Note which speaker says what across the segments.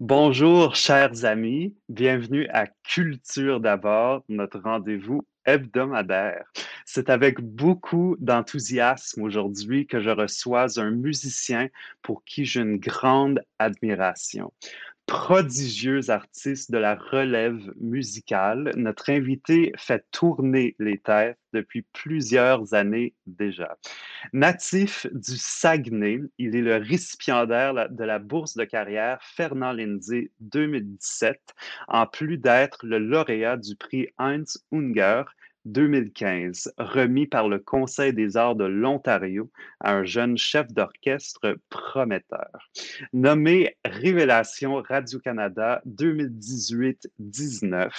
Speaker 1: Bonjour, chers amis. Bienvenue à Culture d'abord, notre rendez-vous hebdomadaire. C'est avec beaucoup d'enthousiasme aujourd'hui que je reçois un musicien pour qui j'ai une grande admiration prodigieux artiste de la relève musicale. Notre invité fait tourner les têtes depuis plusieurs années déjà. Natif du Saguenay, il est le récipiendaire de la bourse de carrière Fernand Lindsay 2017, en plus d'être le lauréat du prix Heinz Unger 2015, remis par le Conseil des arts de l'Ontario à un jeune chef d'orchestre prometteur. Nommé Révélation Radio-Canada 2018-19,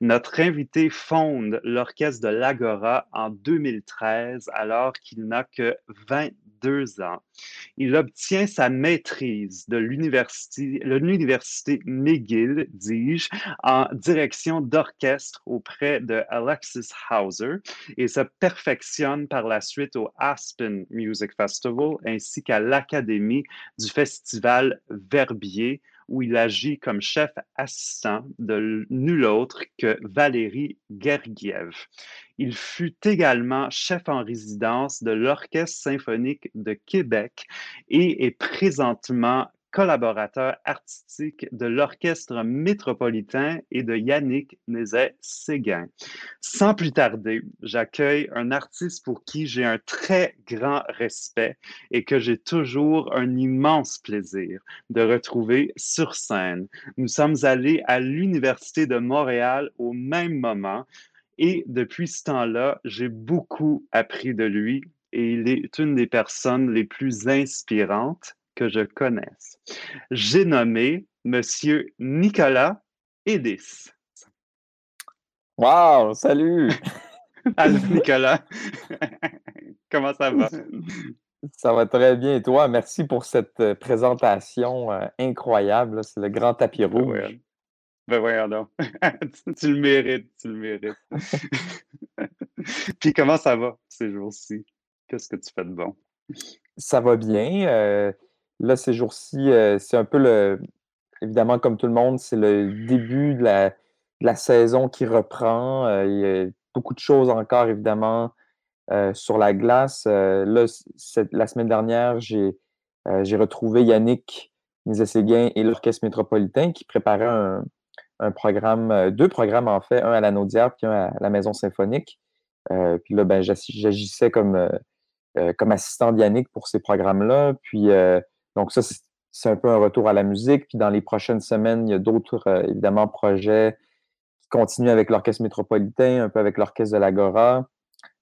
Speaker 1: notre invité fonde l'orchestre de l'Agora en 2013 alors qu'il n'a que 20 deux ans. Il obtient sa maîtrise de l'université McGill, dis-je, en direction d'orchestre auprès de Alexis Et se perfectionne par la suite au Aspen Music Festival ainsi qu'à l'Académie du Festival Verbier où il agit comme chef assistant de nul autre que Valérie Gergiev. Il fut également chef en résidence de l'Orchestre symphonique de Québec et est présentement collaborateur artistique de l'Orchestre métropolitain et de Yannick Nézet-Séguin. Sans plus tarder, j'accueille un artiste pour qui j'ai un très grand respect et que j'ai toujours un immense plaisir de retrouver sur scène. Nous sommes allés à l'Université de Montréal au même moment et depuis ce temps-là, j'ai beaucoup appris de lui et il est une des personnes les plus inspirantes que je connaisse. J'ai nommé Monsieur Nicolas Edis.
Speaker 2: Wow, salut!
Speaker 1: Allô, Nicolas. Comment ça va?
Speaker 2: Ça va très bien. Et toi, merci pour cette euh, présentation euh, incroyable. C'est le grand tapis ben rouge.
Speaker 1: Ben voyons donc. tu, le mérites, tu le mérites. Puis comment ça va ces jours-ci? Qu'est-ce que tu fais de bon?
Speaker 2: Ça va bien. Euh, Là, ces jours-ci, euh, c'est un peu le. Évidemment, comme tout le monde, c'est le début de la, saison qui reprend. Euh, il y a beaucoup de choses encore, évidemment, euh, sur la glace. là, la semaine dernière, j'ai retrouvé Yannick Nézet-Séguin et l'Orchestre métropolitain qui préparaient un, programme, deux programmes en fait, un à la Naudière puis un à la Maison symphonique. puis là, ben, j'agissais comme, comme assistant Yannick pour ces programmes-là. Puis donc, ça, c'est un peu un retour à la musique. Puis dans les prochaines semaines, il y a d'autres, euh, évidemment, projets qui continuent avec l'Orchestre métropolitain, un peu avec l'Orchestre de l'Agora.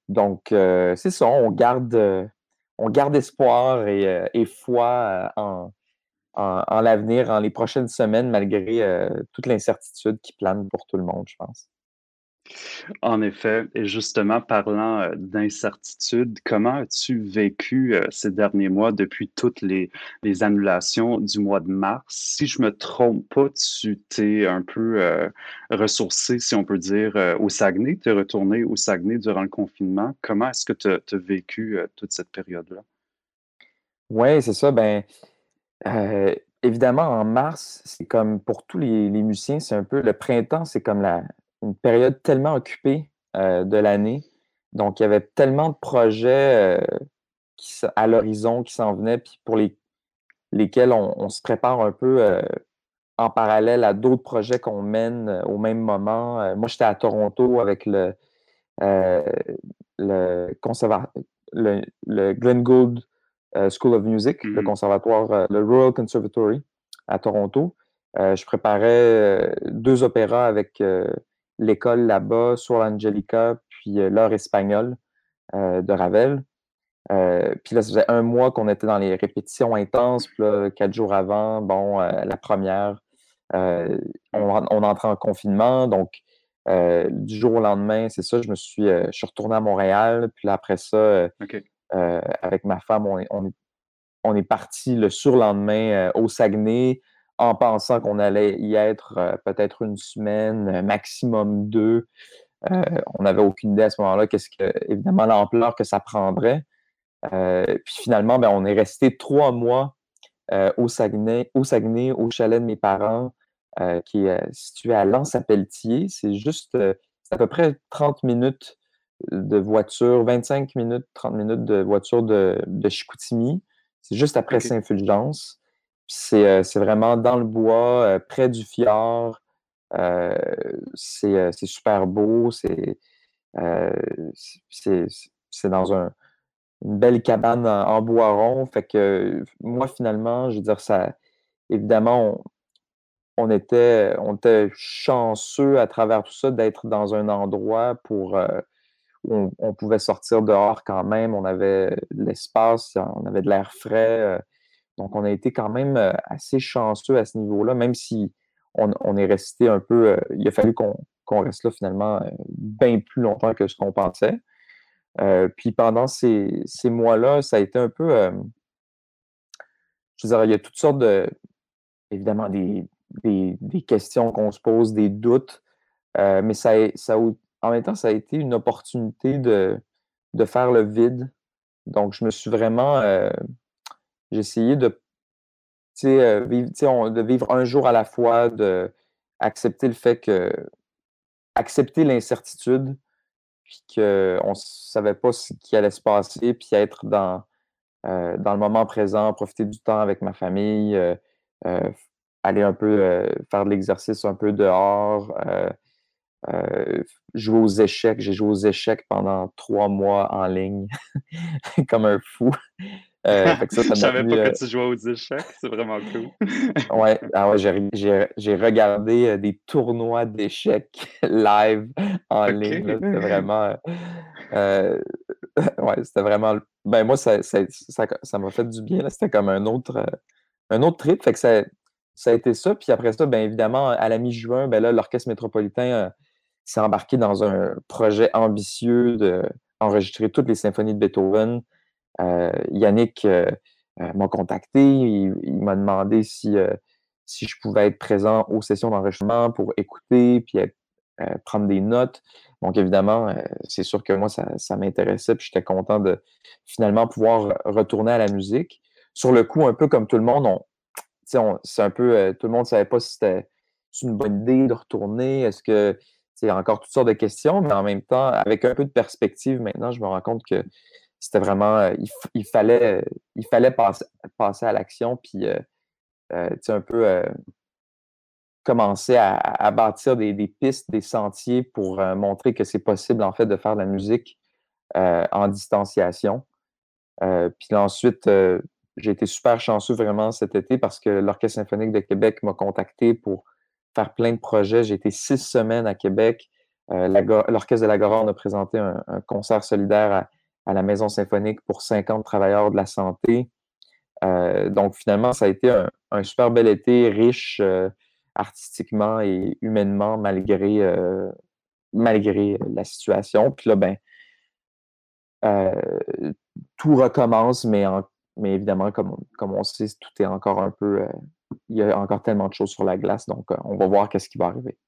Speaker 2: Donc, euh, c'est ça, on garde, euh, on garde espoir et, foi en, en l'avenir, en les prochaines semaines, malgré toute l'incertitude qui plane pour tout le monde, je pense.
Speaker 1: En effet, et justement, parlant euh, d'incertitude, comment as-tu vécu euh, ces derniers mois depuis toutes les, annulations du mois de mars? Si je me trompe pas, tu t'es un peu euh, ressourcé, si on peut dire, au Saguenay. Tu es retourné au Saguenay durant le confinement. Comment est-ce que tu as, vécu toute cette période-là?
Speaker 2: Oui, c'est ça. Ben, évidemment, en mars, c'est comme pour tous les musiciens, c'est un peu le printemps, c'est comme la, une période tellement occupée euh, de l'année. Donc, il y avait tellement de projets euh, qui, à l'horizon qui s'en venaient, puis pour les, lesquels on, se prépare un peu euh, en parallèle à d'autres projets qu'on mène au même moment. moi, j'étais à Toronto avec le, le, le, le Glenn Gould School of Music, le mmh. conservatoire, le Royal Conservatory à Toronto. je préparais deux opéras avec l'école là-bas, sur l'Angelica, puis euh, l'heure espagnole euh, de Ravel. Euh, puis là, ça faisait un mois qu'on était dans les répétitions intenses. Puis là, quatre jours avant, bon, la première, on, on entrait en confinement. Donc, du jour au lendemain, c'est ça, je me suis, je suis retourné à Montréal. Puis là, après ça, avec ma femme, on, on, on est parti le surlendemain au Saguenay en pensant qu'on allait y être euh, peut-être une semaine, euh, maximum deux. Euh, on n'avait aucune idée à ce moment-là, qu'est-ce que, évidemment, l'ampleur que ça prendrait. puis finalement, ben, on est resté trois mois au Saguenay, au Saguenay, au chalet de mes parents, qui est situé à Lens-à-Pelletier. C'est juste, à peu près 30 minutes de voiture, 25 minutes, 30 minutes de voiture de, de Chicoutimi. C'est juste après Saint-Fulgence. C'est vraiment dans le bois, près du fjord. c'est super beau. C'est dans un, une belle cabane en, bois rond. Fait que moi, finalement, je veux dire, ça, évidemment, on, était, on était chanceux à travers tout ça d'être dans un endroit pour où on, pouvait sortir dehors quand même. On avait l'espace, on avait de l'air frais. Donc, on a été quand même assez chanceux à ce niveau-là, même si on, est resté un peu. il a fallu qu'on reste là finalement bien plus longtemps que ce qu'on pensait. Euh, puis pendant ces, mois-là, ça a été un peu. Euh, je veux dire, il y a toutes sortes de. Évidemment, des, questions qu'on se pose, des doutes, euh, mais ça, en même temps, ça a été une opportunité de faire le vide. Donc, je me suis vraiment. J'ai essayé de, vivre, de vivre un jour à la fois, de accepter le fait que. accepter l'incertitude, puis qu'on ne savait pas ce qui allait se passer, puis être dans, euh, dans le moment présent, profiter du temps avec ma famille, euh, euh, aller un peu faire de l'exercice un peu dehors, jouer aux échecs. J'ai joué aux échecs pendant trois mois en ligne, comme un fou.
Speaker 1: Euh, ça, ça Je savais pas que euh, tu jouais aux échecs, c'est vraiment cool.
Speaker 2: ouais, ah ouais j'ai regardé euh, des tournois d'échecs live en ligne. C'était vraiment. ouais, c'était vraiment. Ben moi, ça m'a ça, ça, fait du bien. C'était comme un autre, un autre trip. Fait que ça, ça a été ça. Puis après ça, bien évidemment, à la mi-juin, ben là, l'Orchestre métropolitain s'est embarqué dans un projet ambitieux d'enregistrer toutes les symphonies de Beethoven. Euh, Yannick euh, euh, m'a contacté, il, m'a demandé si, si je pouvais être présent aux sessions d'enregistrement pour écouter, puis prendre des notes. Donc, évidemment, c'est sûr que moi, ça, m'intéressait, puis j'étais content de finalement pouvoir retourner à la musique. Sur le coup, un peu comme tout le monde, on, c'est un peu, tout le monde ne savait pas si c'était une bonne idée de retourner. Est-ce que, c'est encore toutes sortes de questions, mais en même temps, avec un peu de perspective maintenant, je me rends compte que c'était vraiment, euh, il, fallait, il fallait passer, passer à l'action, puis euh, euh, un peu commencer à, bâtir des, pistes, des sentiers pour montrer que c'est possible, en fait, de faire de la musique en distanciation. puis ensuite, j'ai été super chanceux vraiment cet été parce que l'Orchestre symphonique de Québec m'a contacté pour faire plein de projets. J'ai été six semaines à Québec. L'Orchestre de l'Agora, on a présenté un, un concert solidaire à, à la Maison symphonique pour 50 travailleurs de la santé. Euh, donc, finalement, ça a été un, super bel été, riche euh, artistiquement et humainement, malgré, euh, malgré la situation. Puis là, ben, tout recommence, mais, mais évidemment, comme, comme on sait, tout est encore un peu. il y a encore tellement de choses sur la glace, donc on va voir qu'est-ce qui va arriver.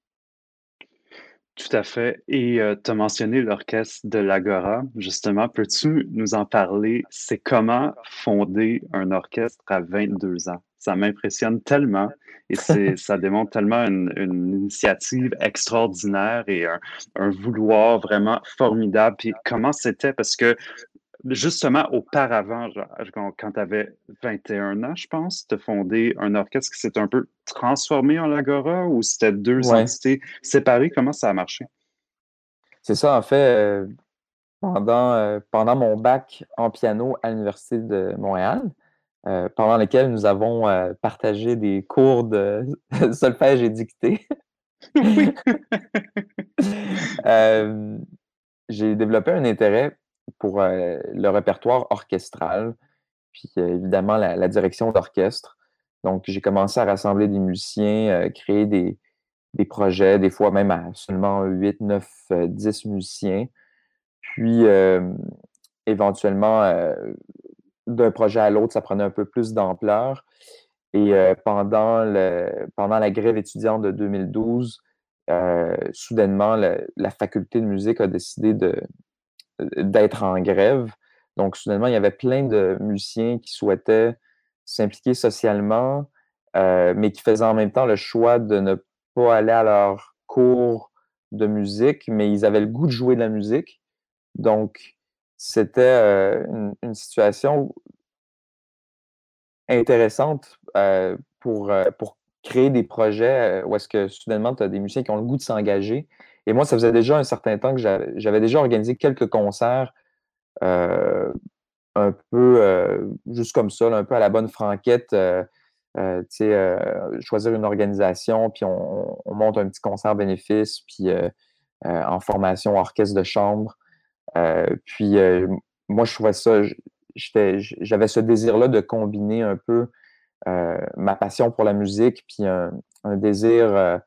Speaker 1: Tout à fait. Et tu as mentionné l'orchestre de l'Agora. Justement, peux-tu nous en parler? C'est comment fonder un orchestre à 22 ans? Ça m'impressionne tellement et ça démontre tellement une, initiative extraordinaire et un, un, vouloir vraiment formidable. Puis comment c'était? Parce que justement, auparavant, quand tu avais 21 ans, je pense, tu as fondé un orchestre qui s'est un peu transformé en l'Agora ou c'était deux entités séparées? Comment ça a marché?
Speaker 2: C'est ça, en fait, euh, pendant, euh, pendant mon bac en piano à l'Université de Montréal, euh, pendant lequel nous avons partagé des cours de solfège et dictée. j'ai développé un intérêt pour euh, le répertoire orchestral, puis euh, évidemment la, direction d'orchestre. Donc, j'ai commencé à rassembler des musiciens, euh, créer des, projets, des fois même à seulement 8, 9, 10 musiciens. Puis, éventuellement, d'un projet à l'autre, ça prenait un peu plus d'ampleur. Et pendant, le, pendant la grève étudiante de 2012, soudainement, la, faculté de musique a décidé de, d'être en grève. Donc, soudainement, il y avait plein de musiciens qui souhaitaient s'impliquer socialement, mais qui faisaient en même temps le choix de ne pas aller à leur cours de musique, mais ils avaient le goût de jouer de la musique. Donc, c'était une, situation intéressante pour, pour créer des projets où est-ce que soudainement, tu as des musiciens qui ont le goût de s'engager. Et moi, ça faisait déjà un certain temps que j'avais déjà organisé quelques concerts un peu juste comme ça, un peu à la bonne franquette. choisir une organisation, puis on, monte un petit concert bénéfice, puis en formation orchestre de chambre. puis moi, je trouvais ça, j'avais ce désir-là de combiner un peu ma passion pour la musique, puis un, désir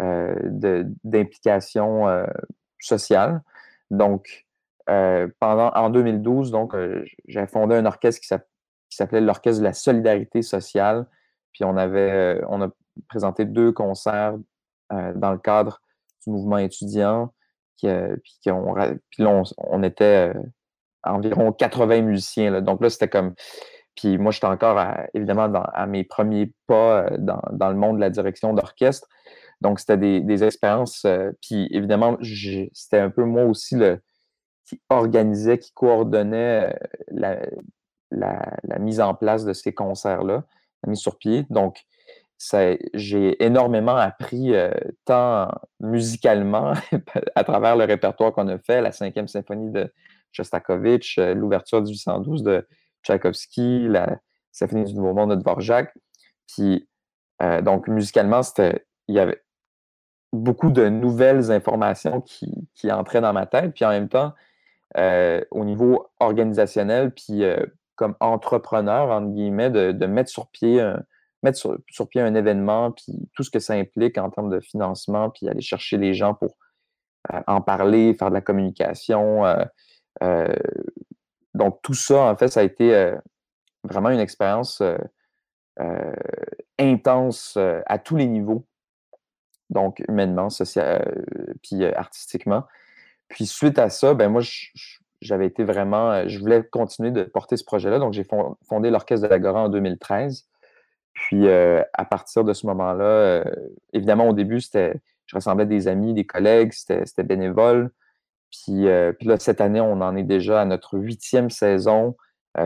Speaker 2: d'implication sociale. Donc, pendant, en 2012, donc, j'ai fondé un orchestre qui s'appelait l'Orchestre de la solidarité sociale. Puis on avait, on a présenté deux concerts dans le cadre du mouvement étudiant. Qui, puis, là, on, était environ 80 musiciens. Là. Donc là, c'était comme. Puis moi, j'étais encore, évidemment, dans, à mes premiers pas dans, dans, le monde de la direction d'orchestre. Donc, c'était des, des expériences. puis évidemment, c'était un peu moi aussi le, qui organisait, qui coordonnait la, la, mise en place de ces concerts-là, la mise sur pied. Donc, j'ai énormément appris euh, tant musicalement à travers le répertoire qu'on a fait, la cinquième symphonie de Shostakovich, euh, l'ouverture du 812 de Tchaïkovski, la symphonie du Nouveau Monde de Dvorak. Puis, euh, donc, musicalement, c'était, il y avait beaucoup de nouvelles informations qui, qui, entraient dans ma tête. Puis en même temps, au niveau organisationnel, puis comme entrepreneur, entre guillemets, de, mettre sur pied un, mettre sur, pied un événement, puis tout ce que ça implique en termes de financement, puis aller chercher les gens pour euh, en parler, faire de la communication. Euh, euh, donc, tout ça, en fait, ça a été vraiment une expérience intense à tous les niveaux, donc humainement, social, puis artistiquement. Puis suite à ça, ben moi, j'avais été vraiment, je voulais continuer de porter ce projet-là. Donc, j'ai fondé l'Orchestre de l'Agora en 2013. Puis à partir de ce moment-là, évidemment, au début, c'était, je ressemblais des amis, des collègues, c'était bénévole. Puis, là, cette année, on en est déjà à notre huitième saison.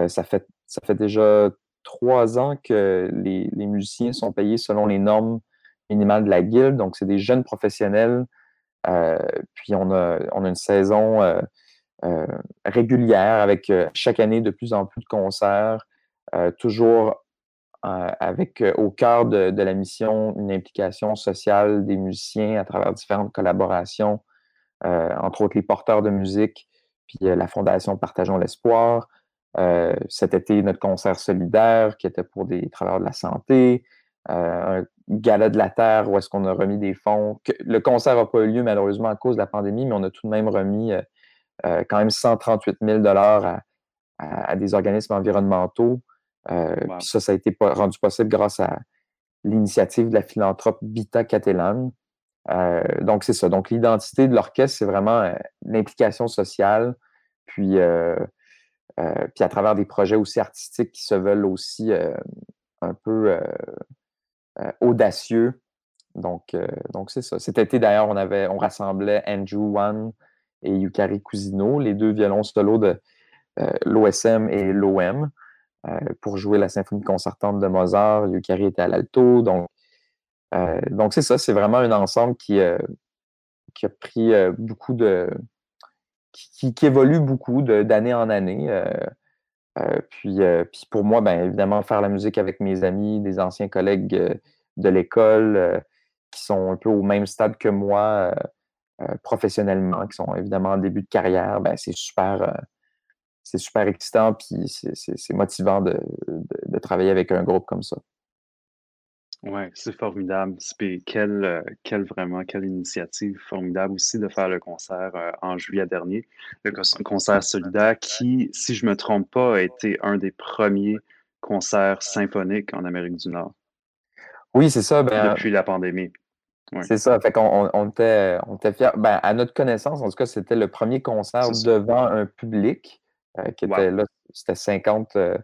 Speaker 2: ça, fait, déjà trois ans que les, musiciens sont payés selon les normes minimales de la guilde. Donc, c'est des jeunes professionnels. puis, on a, une saison régulière avec chaque année de plus en plus de concerts. toujours euh, avec euh, au cœur de, la mission une implication sociale des musiciens à travers différentes collaborations, euh, entre autres les porteurs de musique, puis la Fondation Partageons l'Espoir. cet été, notre concert solidaire qui était pour des travailleurs de la santé, un gala de la Terre où est-ce qu'on a remis des fonds. le concert n'a pas eu lieu malheureusement à cause de la pandémie, mais on a tout de même remis quand même 138 000 à, à, des organismes environnementaux euh, ça, ça a été rendu possible grâce à l'initiative de la philanthrope Vita Catalan. Euh, donc, c'est ça. Donc, l'identité de l'orchestre, c'est vraiment euh, l'implication sociale, puis, puis à travers des projets aussi artistiques qui se veulent aussi un peu audacieux. Donc, donc c'est ça. Cet été, d'ailleurs, on avait, on rassemblait Andrew Wan et Yukari Cousino, les deux violons solo de l'OSM et l'OM. Euh, pour jouer la symphonie concertante de Mozart. Yukari était à l'alto. Donc, euh, c'est ça, c'est vraiment un ensemble qui, euh, qui a pris beaucoup de. Qui, évolue beaucoup d'année en année. Puis, puis pour moi, bien évidemment, faire la musique avec mes amis, des anciens collègues de l'école qui sont un peu au même stade que moi professionnellement, qui sont évidemment en début de carrière, ben, c'est super c'est super excitant, puis c'est motivant de, travailler avec un groupe comme ça.
Speaker 1: Oui, c'est formidable. Quelle, euh, quelle, vraiment, quelle initiative formidable aussi de faire le concert euh, en juillet dernier. Le concert solidaire qui, si je ne me trompe pas, a été un des premiers concerts symphoniques en Amérique du Nord.
Speaker 2: Oui, c'est ça.
Speaker 1: Ben, depuis la pandémie.
Speaker 2: C'est ça. Fait qu'on on, était, on était fiers. Ben, à notre connaissance, en tout cas, c'était le premier concert devant un public. Euh, qui était là, c'était 50 euh,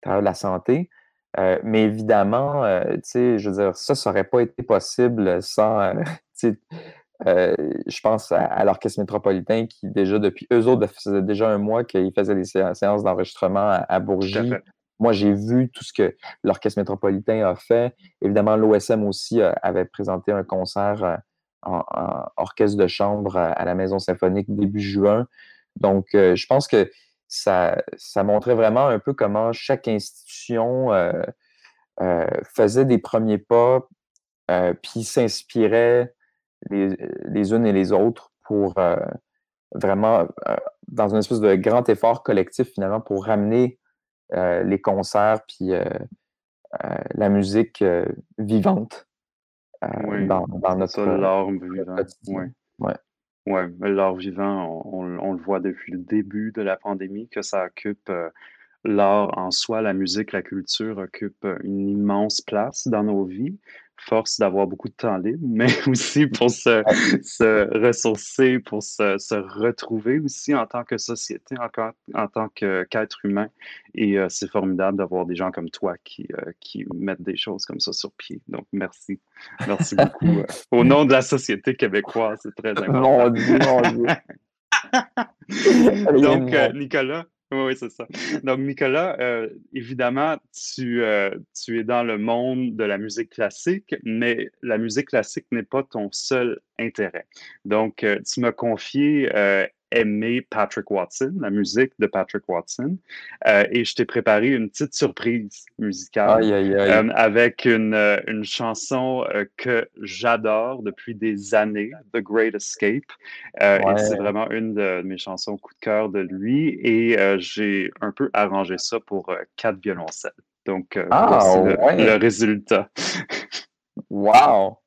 Speaker 2: travailleurs de la santé. Euh, mais évidemment, euh, tu sais, je veux dire, ça, ça n'aurait pas été possible sans, euh, euh, je pense à, l'Orchestre métropolitain qui, déjà, depuis eux autres, faisait déjà un mois qu'ils faisaient des séances d'enregistrement à, Bourgie. Moi, j'ai vu tout ce que l'Orchestre métropolitain a fait. Évidemment, l'OSM aussi avait présenté un concert en, orchestre de chambre à, la Maison symphonique début juin. Donc, je pense que ça, ça montrait vraiment un peu comment chaque institution euh, euh, faisait des premiers pas, euh, puis s'inspirait les, les, unes et les autres pour vraiment, dans une espèce de grand effort collectif finalement, pour ramener les concerts puis la musique vivante dans, dans, notre,
Speaker 1: vivant. Ouais. Oui, l'art vivant, on, le voit depuis le début de la pandémie que ça occupe euh, l'art en soi, la musique, la culture occupe une immense place dans nos vies force d'avoir beaucoup de temps libre, mais aussi pour se, se ressourcer, pour se, se, retrouver aussi en tant que société, en, en tant qu'être humain. Et euh, c'est formidable d'avoir des gens comme toi qui, euh, qui mettent des choses comme ça sur pied. Donc, merci. Merci beaucoup. Euh, au nom de la société québécoise, c'est très important. Donc, Nicolas, oui, c'est ça. Donc, Nicolas, euh, évidemment, tu, euh, tu es dans le monde de la musique classique, mais la musique classique n'est pas ton seul intérêt. Donc, euh, tu m'as confié aimer Patrick Watson, la musique de Patrick Watson. Euh, et je t'ai préparé une petite surprise musicale euh, avec une, euh, une chanson que j'adore depuis des années, The Great Escape. Et c'est vraiment une de mes chansons coup de cœur de lui. Et j'ai un peu arrangé ça pour quatre violoncelles. Donc,
Speaker 2: ah,
Speaker 1: voici le, le résultat.
Speaker 2: Wow!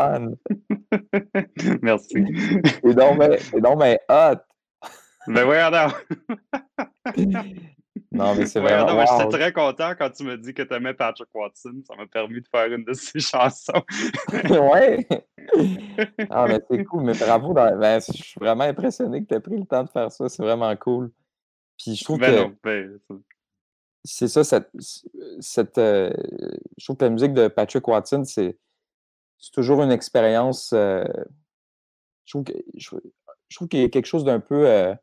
Speaker 1: Merci.
Speaker 2: Et donc, ben, et donc, ben, hot!
Speaker 1: Ben oui, alors.
Speaker 2: Non, mais c'est
Speaker 1: Ouais,
Speaker 2: vraiment.
Speaker 1: non, moi, j'étais très content quand tu m'as dit que tu aimais Patrick Watson. Ça m'a permis de faire une de ses chansons.
Speaker 2: ouais! Ah, mais c'est cool, mais bravo. dans- ben, je suis vraiment impressionné que tu aies pris le temps de faire ça. C'est vraiment cool. Puis je trouve
Speaker 1: Ben
Speaker 2: que
Speaker 1: non, ben,
Speaker 2: c'est ça, cette, cette, euh, je trouve que la musique de Patrick Watson, c'est c'est toujours une expérience. euh, je trouve que- je, je trouve qu'il y a quelque chose d'un peu euh,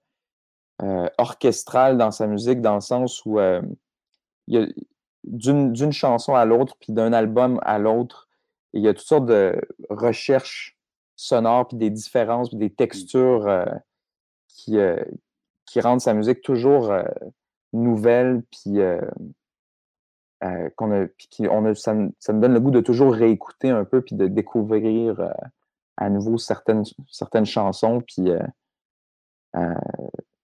Speaker 2: euh, orchestral dans sa musique, dans le sens où il y a d'une chanson à l'autre, puis d'un album à l'autre, il y a toutes sortes de recherches sonores, puis des différences, puis des textures euh, qui, qui rendent sa musique toujours nouvelle, puis euh, qu'on a, puis qui- on a, ça, me, ça me donne le goût de toujours réécouter un peu, puis de découvrir euh, à nouveau certaines, certaines chansons, puis euh,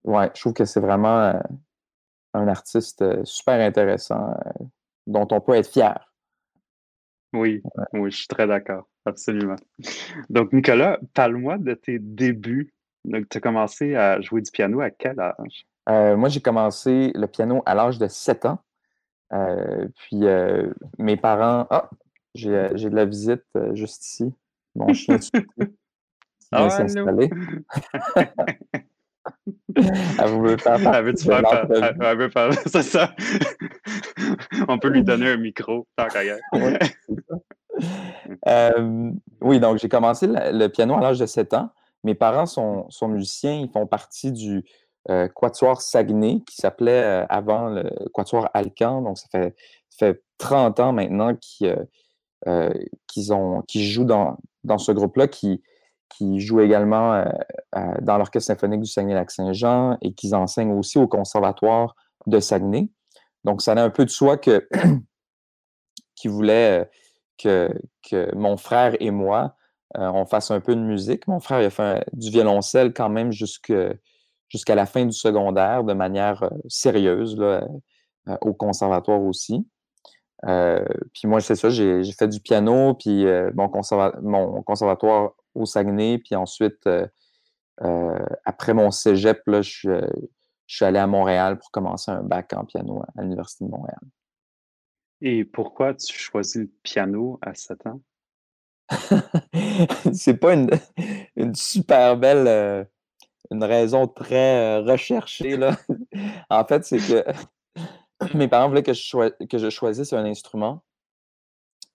Speaker 2: ouais, je trouve que c'est vraiment un artiste super intéressant dont on peut être fier.
Speaker 1: Oui, oui, je suis très d'accord. Absolument. Donc, Nicolas, parle-moi de tes débuts. Donc, tu as commencé à jouer du piano à quel âge?
Speaker 2: Moi, j'ai commencé le piano à l'âge de 7 ans. Euh, puis euh, mes parents. Ah, j'ai euh, j'ai de la visite juste ici. Mon chien
Speaker 1: Ah,
Speaker 2: vient s'installer. Elle veut faire
Speaker 1: Elle
Speaker 2: de
Speaker 1: faire par- elle- veut parler, c'est ça. On peut lui donner un micro, tant qu'à.
Speaker 2: Ouais. Euh, oui, donc j'ai commencé le, le piano à l'âge de 7 ans. Mes parents sont, sont musiciens, ils font partie du euh, Quatuor Saguenay, qui s'appelait euh, avant le Quatuor Alcan. Donc ça fait, ça fait 30 ans maintenant qu'ils euh, qu'ils jouent dans, ce groupe-là, qui, qui jouent également dans l'Orchestre symphonique du Saguenay-Lac-Saint-Jean et qu'ils enseignent aussi au Conservatoire de Saguenay. Donc, ça a un peu de soi que qui voulait que, mon frère et moi, on fasse un peu de musique. Mon frère a fait du violoncelle quand même jusque- jusqu'à la fin du secondaire de manière sérieuse là, au conservatoire aussi. Euh, puis moi, c'est ça, j'ai fait du piano, puis euh, mon, conserva- mon conservatoire au Saguenay, puis ensuite, euh, après mon cégep, là, je, suis, je suis allé à Montréal pour commencer un bac en piano à l'Université de Montréal.
Speaker 1: Et pourquoi tu choisis le piano à 7 ans?
Speaker 2: c'est pas une, une super belle, une raison très euh, recherchée, là. En fait, c'est que mes parents voulaient que je, que je choisisse un instrument.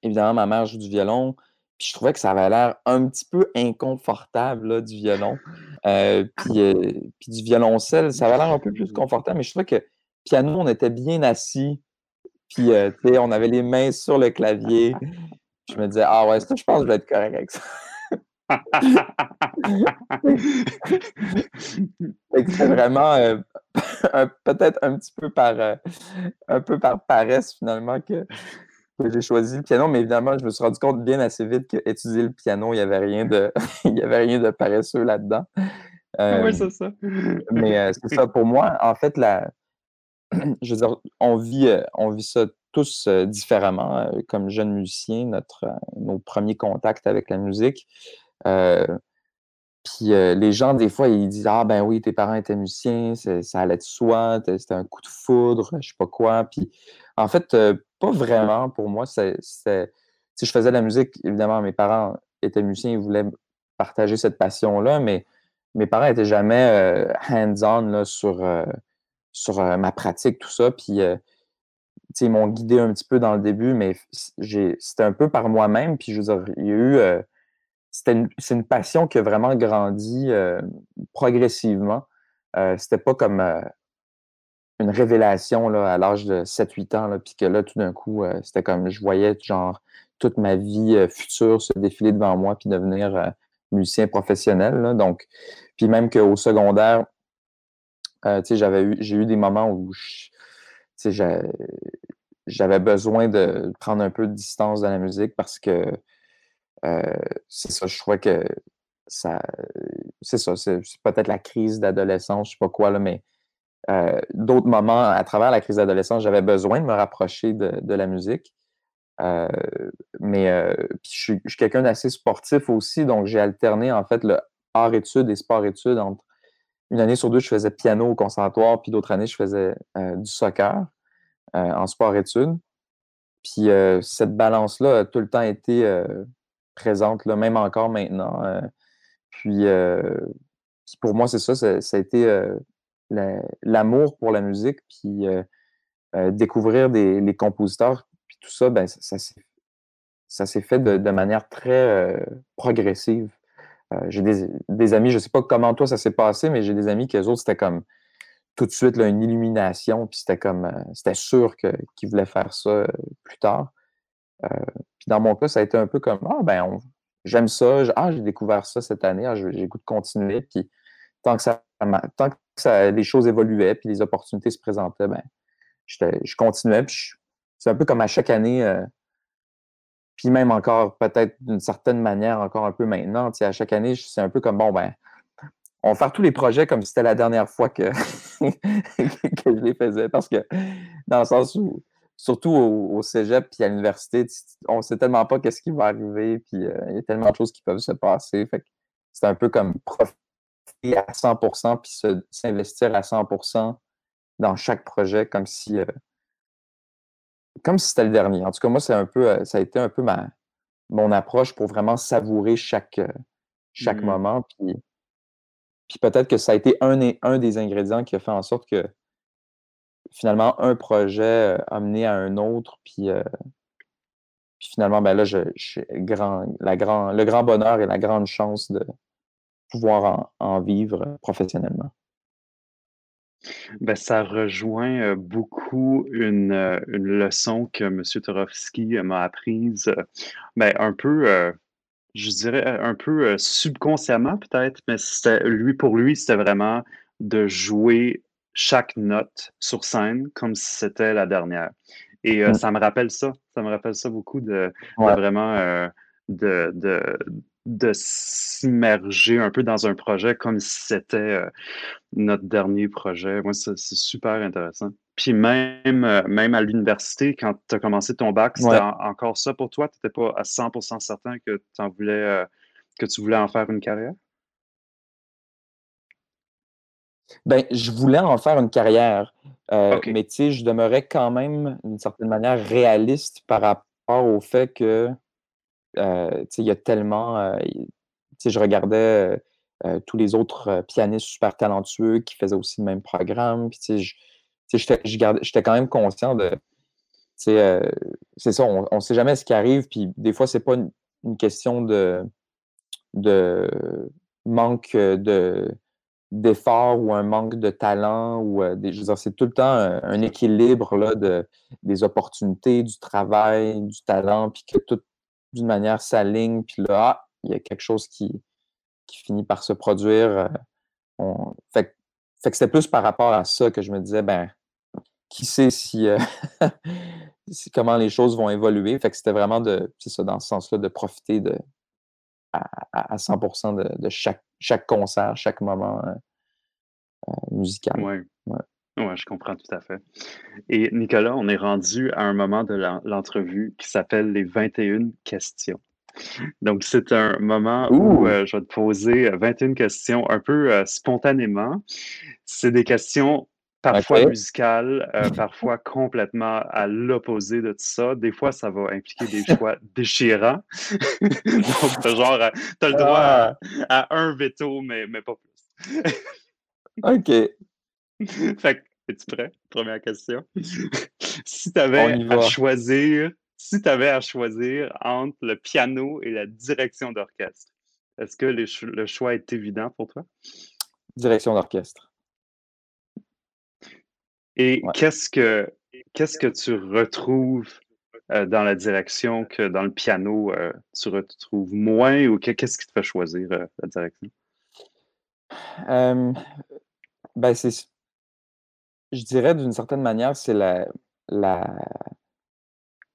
Speaker 2: Évidemment, ma mère joue du violon, puis je trouvais que ça avait l'air un petit peu inconfortable, là, du violon. Euh, puis, euh, puis du violoncelle, ça avait l'air un peu plus confortable, mais je trouvais que piano, on était bien assis, puis tu sais, on avait les mains sur le clavier. Je me disais, ah ouais, ça, je pense que je vais être correct avec ça. C'est vraiment euh, peut-être un petit peu par euh, un peu par paresse finalement que, que j'ai choisi le piano, mais évidemment, je me suis rendu compte bien assez vite qu'étudier le piano, il n'y avait rien de il y avait rien de paresseux là-dedans. Euh,
Speaker 1: oui, c'est ça.
Speaker 2: mais c'est ça pour moi, en fait, la je veux dire, on vit, on vit ça tous différemment. comme jeunes musiciens, notre, nos premiers contacts avec la musique. Euh, puis euh, les gens, des fois, ils disent Ah, ben oui, tes parents étaient musiciens, ça allait de soi, c'était un coup de foudre, je sais pas quoi. Puis en fait, euh, pas vraiment pour moi. c'est Si je faisais de la musique, évidemment, mes parents étaient musiciens, ils voulaient partager cette passion-là, mais mes parents n'étaient jamais hands-on sur, sur ma pratique, tout ça. Puis ils m'ont guidé un petit peu dans le début, mais c'était un peu par moi-même. Puis je veux dire, il y a eu. C'est une passion qui a vraiment grandi euh, progressivement. Euh, c'était pas comme euh, une révélation là, à l'âge de 7-8 ans, puis que là, tout d'un coup, c'était comme je voyais genre toute ma vie future se défiler devant moi puis devenir musicien professionnel. là. Donc, puis même qu'au secondaire, j'avais eu, j'ai eu des moments où j'avais besoin de prendre un peu de distance dans la musique parce que c'est ça, je trouvais que ça. C'est ça, c'est peut-être la crise d'adolescence, je sais pas quoi, là, mais euh, d'autres moments à travers la crise d'adolescence, j'avais besoin de me rapprocher de, la musique. mais je suis, quelqu'un d'assez sportif aussi, donc j'ai alterné en fait le art-études et sport-études entre une année sur deux, je faisais piano au conservatoire, puis d'autres années, je faisais du soccer en sport-études. Puis cette balance-là a tout le temps été présente, là, même encore maintenant. puis, pour moi, c'est ça, ça, a été l'amour pour la musique, puis découvrir des, les compositeurs, puis tout ça, ben, ça, ça s'est fait de, manière très progressive. j'ai des, amis, je ne sais pas comment toi ça s'est passé, mais j'ai des amis qui, eux autres, c'était comme tout de suite là, une illumination, puis c'était comme, c'était sûr qu'ils voulaient faire ça plus tard. Dans mon cas, ça a été un peu comme, ah ben, j'aime ça, ah, j'ai découvert ça cette année, ah, j'ai goût de continuer, puis tant que ça, tant que ça, les choses évoluaient, puis les opportunités se présentaient, ben, je continuais, puis c'est un peu comme à chaque année, euh, puis même encore, peut-être d'une certaine manière, encore un peu maintenant, à chaque année, c'est un peu comme, bon, ben, on va faire tous les projets comme si c'était la dernière fois que, que je les faisais, parce que dans le sens où, surtout au, cégep puis à l'université, on ne sait tellement pas qu'est-ce qui va arriver, puis euh, il y a tellement de choses qui peuvent se passer, fait c'est un peu comme profiter à 100% puis s'investir à 100% dans chaque projet comme si euh, comme si c'était le dernier. En tout cas, moi, c'est un peu, euh, ça a été un peu ma, mon approche pour vraiment savourer chaque, chaque mmh. moment. Puis, puis peut-être que ça a été un, un des ingrédients qui a fait en sorte que finalement, un projet a mené à un autre. Puis, puis finalement, ben là, la grand, le grand bonheur et la grande chance de pouvoir en vivre professionnellement.
Speaker 1: Ben, ça rejoint beaucoup une, une leçon que M. Torowski m'a apprise, ben, un peu, je dirais, un peu subconsciemment peut-être, mais lui, pour lui, c'était vraiment de jouer chaque note sur scène comme si c'était la dernière. Et mmh. ça me rappelle ça, ça me rappelle ça beaucoup de, vraiment de, de s'immerger un peu dans un projet comme si c'était euh, notre dernier projet. Moi, c'est super intéressant. Puis même, euh, même à l'université, quand tu as commencé ton bac, c'était encore ça pour toi? Tu n'étais pas à 100% certain que, en voulais, euh, que tu voulais en faire une carrière?
Speaker 2: Ben, je voulais en faire une carrière, mais tu sais, je demeurais quand même d'une certaine manière réaliste par rapport au fait que euh, il y a tellement. Euh, je regardais euh, tous les autres pianistes super talentueux qui faisaient aussi le même programme. Puis, j'étais quand même conscient de. c'est ça, on ne sait jamais ce qui arrive. Puis des fois, c'est pas une, question de, de manque de d'effort ou un manque de talent ou des, je c'est tout le temps un, équilibre là, de, des opportunités, du travail, du talent, puis que tout, d'une manière s'aligne, puis là, ah, il y a quelque chose qui, qui finit par se produire. Euh, fait, que c'était plus par rapport à ça que je me disais, ben, qui sait si, euh, comment les choses vont évoluer. Fait que c'était vraiment de, c'est ça, dans ce sens-là, de profiter de, à, 100% de, chaque, chaque concert, chaque moment euh, musical.
Speaker 1: Ouais. Oui, je comprends tout à fait. Et Nicolas, on est rendu à un moment de l'entrevue qui s'appelle les 21 questions. Donc, c'est un moment où euh, je vais te poser 21 questions un peu euh, spontanément. C'est des questions parfois musicales, euh, parfois complètement à l'opposé de tout ça. Des fois, ça va impliquer des choix déchirants. Donc, genre, tu as le droit à, à, un veto, mais, mais pas plus.
Speaker 2: OK.
Speaker 1: fait es-tu prêt? Première question. si tu avais à choisir, si tu avais à choisir entre le piano et la direction d'orchestre, est-ce que le choix est évident pour toi?
Speaker 2: Direction d'orchestre.
Speaker 1: Et qu'est-ce que qu'est-ce que tu retrouves euh, dans la direction que dans le piano, euh, tu retrouves moins ou qu'est-ce qui te fait choisir euh, la direction?
Speaker 2: ben c'est je dirais d'une certaine manière, c'est la, la,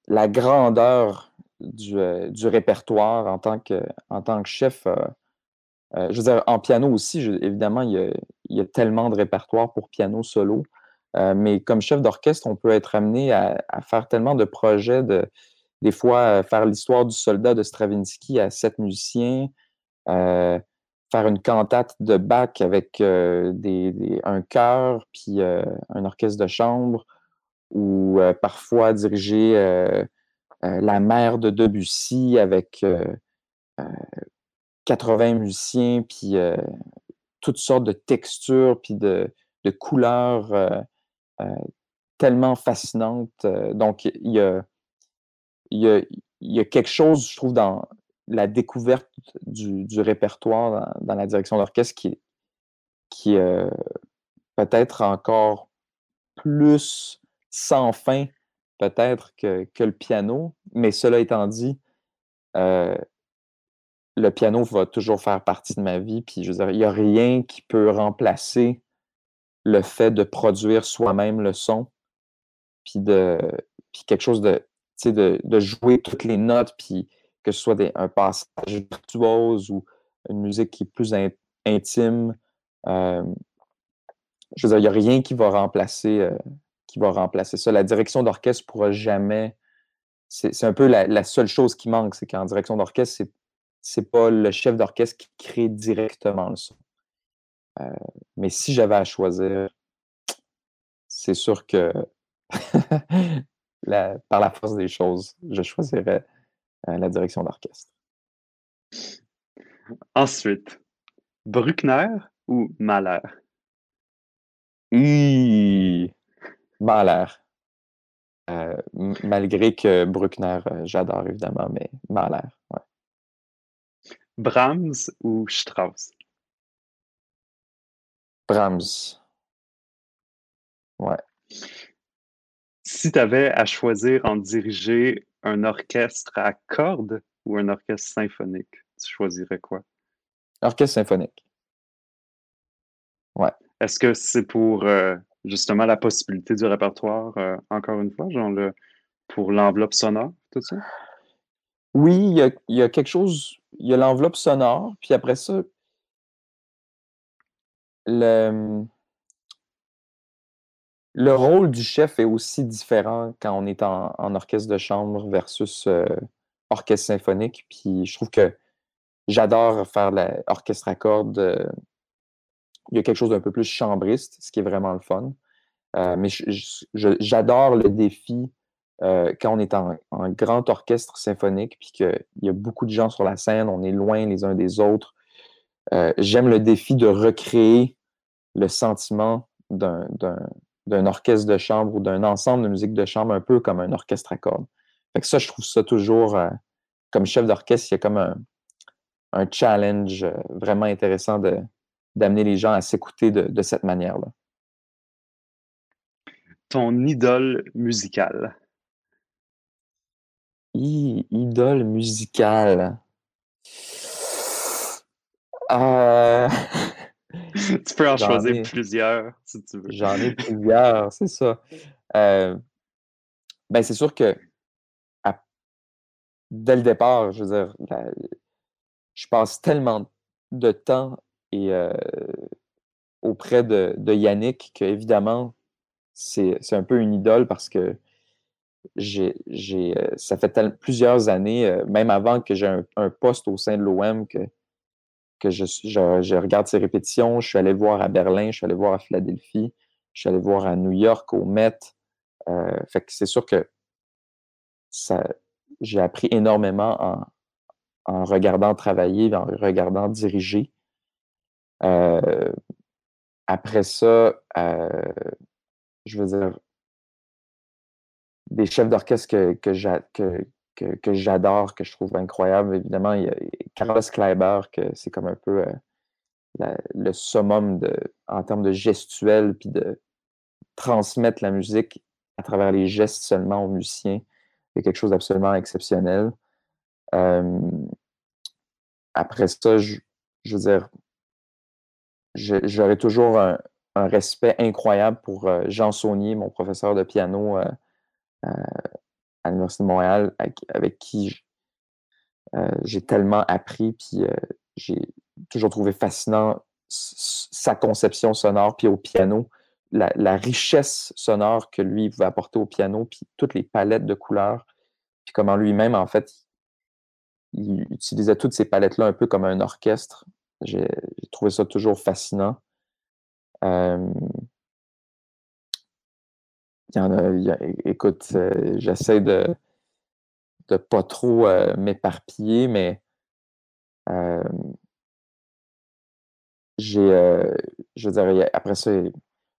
Speaker 2: la grandeur du, du, répertoire en tant que, en tant que chef. Je veux dire, en piano aussi, évidemment, il y, a, il y, a, tellement de répertoire pour piano solo. Mais comme chef d'orchestre, on peut être amené à, faire tellement de projets de des fois faire l'histoire du soldat de Stravinsky à sept musiciens, faire une cantate de Bach avec un chœur puis un orchestre de chambre, ou parfois diriger la mère de Debussy avec 80 musiciens, puis toutes sortes de textures, puis de, couleurs tellement fascinantes. Donc, il y a, quelque chose, je trouve, dans la découverte du, répertoire dans, la direction d'orchestre qui, est peut-être encore plus sans fin, peut-être, que, que, le piano. Mais cela étant dit, le piano va toujours faire partie de ma vie. Puis, je veux dire, il n'y a rien qui peut remplacer le fait de produire soi-même le son, puis, de, puis quelque chose de, de, de jouer toutes les notes, puis que ce soit un passage virtuose ou une musique qui est plus intime. Je veux dire, il n'y a rien qui va remplacer euh, qui va remplacer ça. La direction d'orchestre ne pourra jamais. C'est un peu la, seule chose qui manque, c'est qu'en direction d'orchestre, c'est c'est pas le chef d'orchestre qui crée directement le son. Euh, mais si j'avais à choisir, c'est sûr que par la force des choses, je choisirais euh, la direction d'orchestre.
Speaker 1: Ensuite, Bruckner ou Mahler?
Speaker 2: Mahler. Euh, malgré que Bruckner, j'adore évidemment, mais Mahler, ouais.
Speaker 1: Brahms ou Strauss?
Speaker 2: Brahms. Ouais.
Speaker 1: Si tu avais à choisir en diriger un orchestre à cordes ou un orchestre symphonique, tu choisirais quoi?
Speaker 2: Orchestre symphonique. Ouais.
Speaker 1: Est-ce que c'est pour euh, justement la possibilité du répertoire, euh, encore une fois, genre le, pour l'enveloppe sonore, tout ça?
Speaker 2: Oui, il y a, il y a quelque chose il y a l'enveloppe sonore, puis après ça, le, le rôle du chef est aussi différent quand on est en, orchestre de chambre versus euh, orchestre symphonique. Puis je trouve que j'adore faire l'orchestre à cordes. Euh, il y a quelque chose d'un peu plus chambriste, ce qui est vraiment le fun. Euh, mais j'adore le défi quand on est en, grand orchestre symphonique, puis qu'il y a beaucoup de gens sur la scène, on est loin les uns des autres, j'aime le défi de recréer le sentiment d'un orchestre de chambre ou d'un ensemble de musique de chambre, un peu comme un orchestre à cordes. Fait que ça, je trouve ça toujours, euh, comme chef d'orchestre, il y a comme un, challenge vraiment intéressant d'amener les gens à s'écouter de, de cette manière-là.
Speaker 1: Ton idole musicale?
Speaker 2: idole musicale. Euh,
Speaker 1: tu peux en choisir plusieurs, si tu veux.
Speaker 2: J'en ai plusieurs, c'est ça. Euh, ben, c'est sûr que dès le départ, je veux dire, je passe tellement de temps et euh, auprès de, de Yannick que évidemment, c'est un peu une idole parce que j'ai, ça fait plusieurs années, euh, même avant que j'ai un, poste au sein de l'OM, que, que je, je, regarde ces répétitions. Je suis allé voir à Berlin, je suis allé voir à Philadelphie, je suis allé voir à New York, au Met. Euh, fait que c'est sûr que ça, j'ai appris énormément en, en regardant travailler, en regardant diriger. après ça, je veux dire, des chefs d'orchestre que, que, j'adore, que je trouve incroyable. Évidemment, il y a Carlos Kleiber, que c'est comme un peu euh, le summum de, en termes de gestuel, puis de transmettre la musique à travers les gestes seulement aux musiciens. C'est quelque chose d'absolument exceptionnel. après ça, je, veux dire, j'aurais toujours un, respect incroyable pour euh, Jean Saunier, mon professeur de piano euh, à l'Université de Montréal, avec, qui euh, j'ai tellement appris, puis euh, j'ai toujours trouvé fascinant sa conception sonore, puis au piano, la, richesse sonore que lui pouvait apporter au piano, puis toutes les palettes de couleurs. puis comment lui-même, en fait, il utilisait toutes ces palettes-là un peu comme un orchestre. J'ai trouvé ça toujours fascinant. Il y en a, écoute, euh, j'essaie de de pas trop euh, m'éparpiller, mais j'ai, je dire, après ça,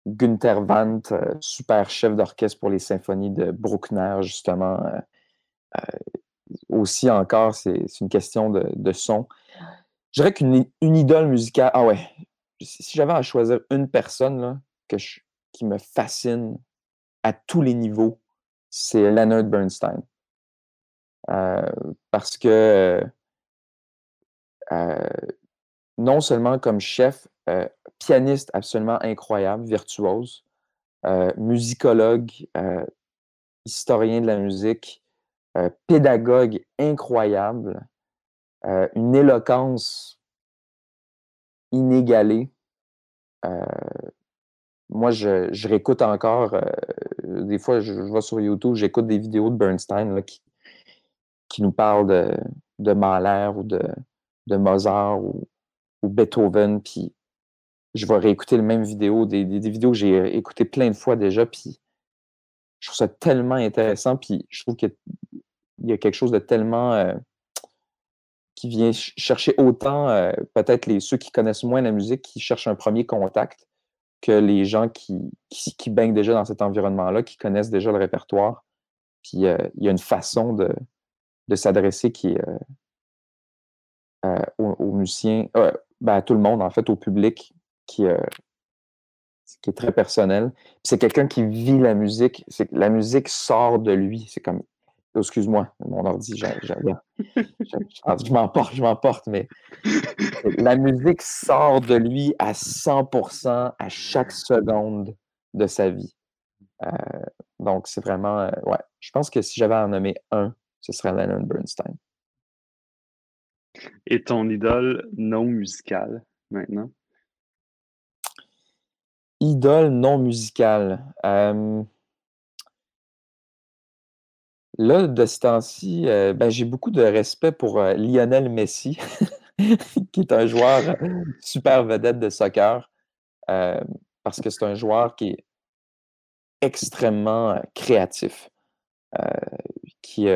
Speaker 2: Günther Wandt, super chef d'orchestre pour les symphonies de Bruckner, justement. aussi encore, c'est une question de, son. Je dirais qu'une une idole musicale, ah ouais, si j'avais à choisir une personne là, que qui me fascine à tous les niveaux, c'est Leonard Bernstein. Euh, parce que euh, non seulement comme chef, euh, pianiste absolument incroyable, virtuose, musicologue, historien de la musique, pédagogue incroyable, une éloquence inégalée. Moi, je, réécoute encore, des fois, je, vais sur YouTube, j'écoute des vidéos de Bernstein qui, qui nous parle de, de Mahler ou de, de Mozart ou, Beethoven, puis je vais réécouter les mêmes vidéos, des, des, vidéos que j'ai écoutées plein de fois déjà, puis je trouve ça tellement intéressant, puis je trouve qu'il y a quelque chose de tellement euh, qui vient chercher autant euh, peut-être ceux qui connaissent moins la musique, qui cherchent un premier contact, que les gens qui, baignent déjà dans cet environnement-là, qui connaissent déjà le répertoire. Puis euh, il y a une façon de, s'adresser qui euh, euh, aux, musiciens, euh, ben, à tout le monde, en fait, au public, qui, qui est très personnel. C'est quelqu'un qui vit la musique. La musique sort de lui. C'est comme. Oh, excuse-moi, mon ordi, je, je, m'emporte, je m'emporte, mais la musique sort de lui à 100% à chaque seconde de sa vie. donc, c'est vraiment, ouais, je pense que si j'avais à en nommer un, ce serait Leonard Bernstein.
Speaker 1: Et ton idole non musicale maintenant?
Speaker 2: Idole non musicale. Euh, là, de ce temps-ci, euh, ben, j'ai beaucoup de respect pour euh, Lionel Messi, qui est un joueur super vedette de soccer, parce que c'est un joueur qui est extrêmement créatif, qui,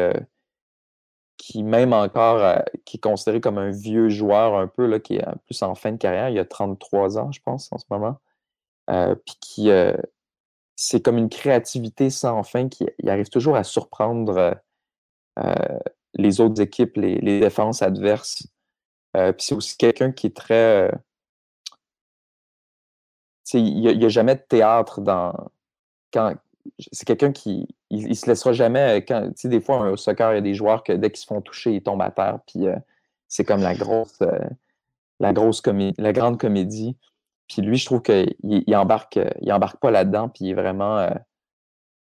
Speaker 2: qui même encore, euh, qui est considéré comme un vieux joueur un peu, là, qui est plus en fin de carrière, il a 33 ans, je pense, en ce moment. Euh, puis qui, euh, c'est comme une créativité sans fin qui arrive toujours à surprendre les autres équipes, les, défenses adverses. puis c'est aussi quelqu'un qui est très. il n'y a, jamais de théâtre dans. Quand, c'est quelqu'un qui il, se laissera jamais. Euh, quand, des fois, au soccer, il y a des joueurs que dès qu'ils se font toucher, ils tombent à terre. Puis euh, c'est comme la grosse, euh, la grosse comédie, la grande comédie. Puis lui, je trouve qu'il il embarque, il embarque pas là-dedans. Puis il est vraiment,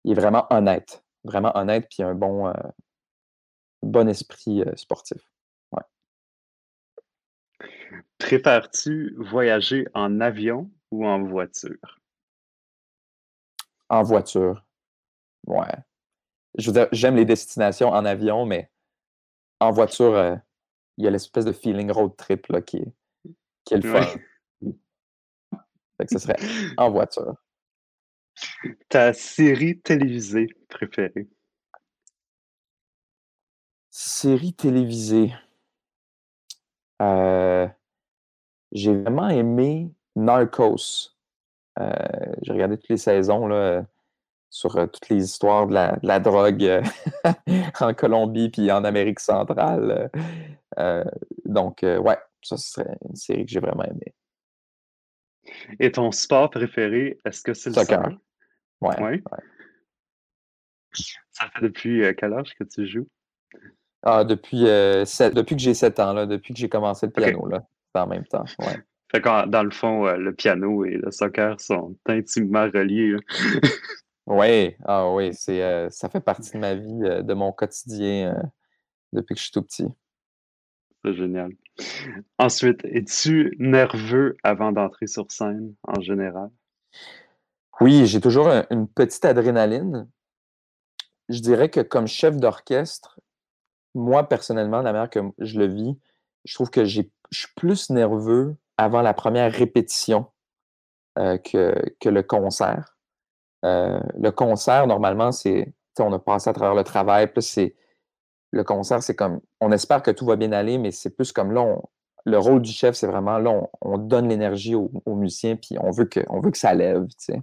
Speaker 2: il est vraiment honnête, vraiment honnête. Puis un bon, bon esprit sportif. Ouais.
Speaker 1: Préfères-tu voyager en avion ou en voiture?
Speaker 2: En voiture. Ouais. Je veux dire, j'aime les destinations en avion, mais en voiture, euh, il y a l'espèce de feeling road trip là, qui, est, qui est le fun. Fait que ce serait en voiture.
Speaker 1: Ta série télévisée préférée?
Speaker 2: Série télévisée. Euh, j'ai vraiment aimé Narcos. Euh, j'ai regardé toutes les saisons là, sur euh, toutes les histoires de la, drogue euh, en Colombie puis en Amérique centrale. donc, ouais, ça serait une série que j'ai vraiment aimée.
Speaker 1: Et ton sport préféré, est-ce que c'est le soccer?
Speaker 2: Ouais,
Speaker 1: Ça fait depuis quel âge que tu joues?
Speaker 2: Ah, depuis, depuis que j'ai 7 ans, là, depuis que j'ai commencé le piano, là, en même temps. Ouais.
Speaker 1: Fait que dans le fond, euh, le piano et le soccer sont intimement reliés.
Speaker 2: oui, ah oui, c'est, euh, ça fait partie de ma vie, euh, de mon quotidien depuis que je suis tout petit.
Speaker 1: C'est génial. Ensuite, es-tu nerveux avant d'entrer sur scène en général?
Speaker 2: Oui, j'ai toujours une petite adrénaline. je dirais que comme chef d'orchestre, moi, personnellement, la manière que je le vis, je trouve que je suis plus nerveux avant la première répétition euh, que, le concert. Euh, le concert, normalement, c'est. On a passé à travers le travail, plus c'est. Le concert, c'est comme. On espère que tout va bien aller, mais c'est plus comme là, le rôle du chef, c'est vraiment là, on, donne l'énergie aux, musiciens, puis on veut que, on veut que ça lève, tu.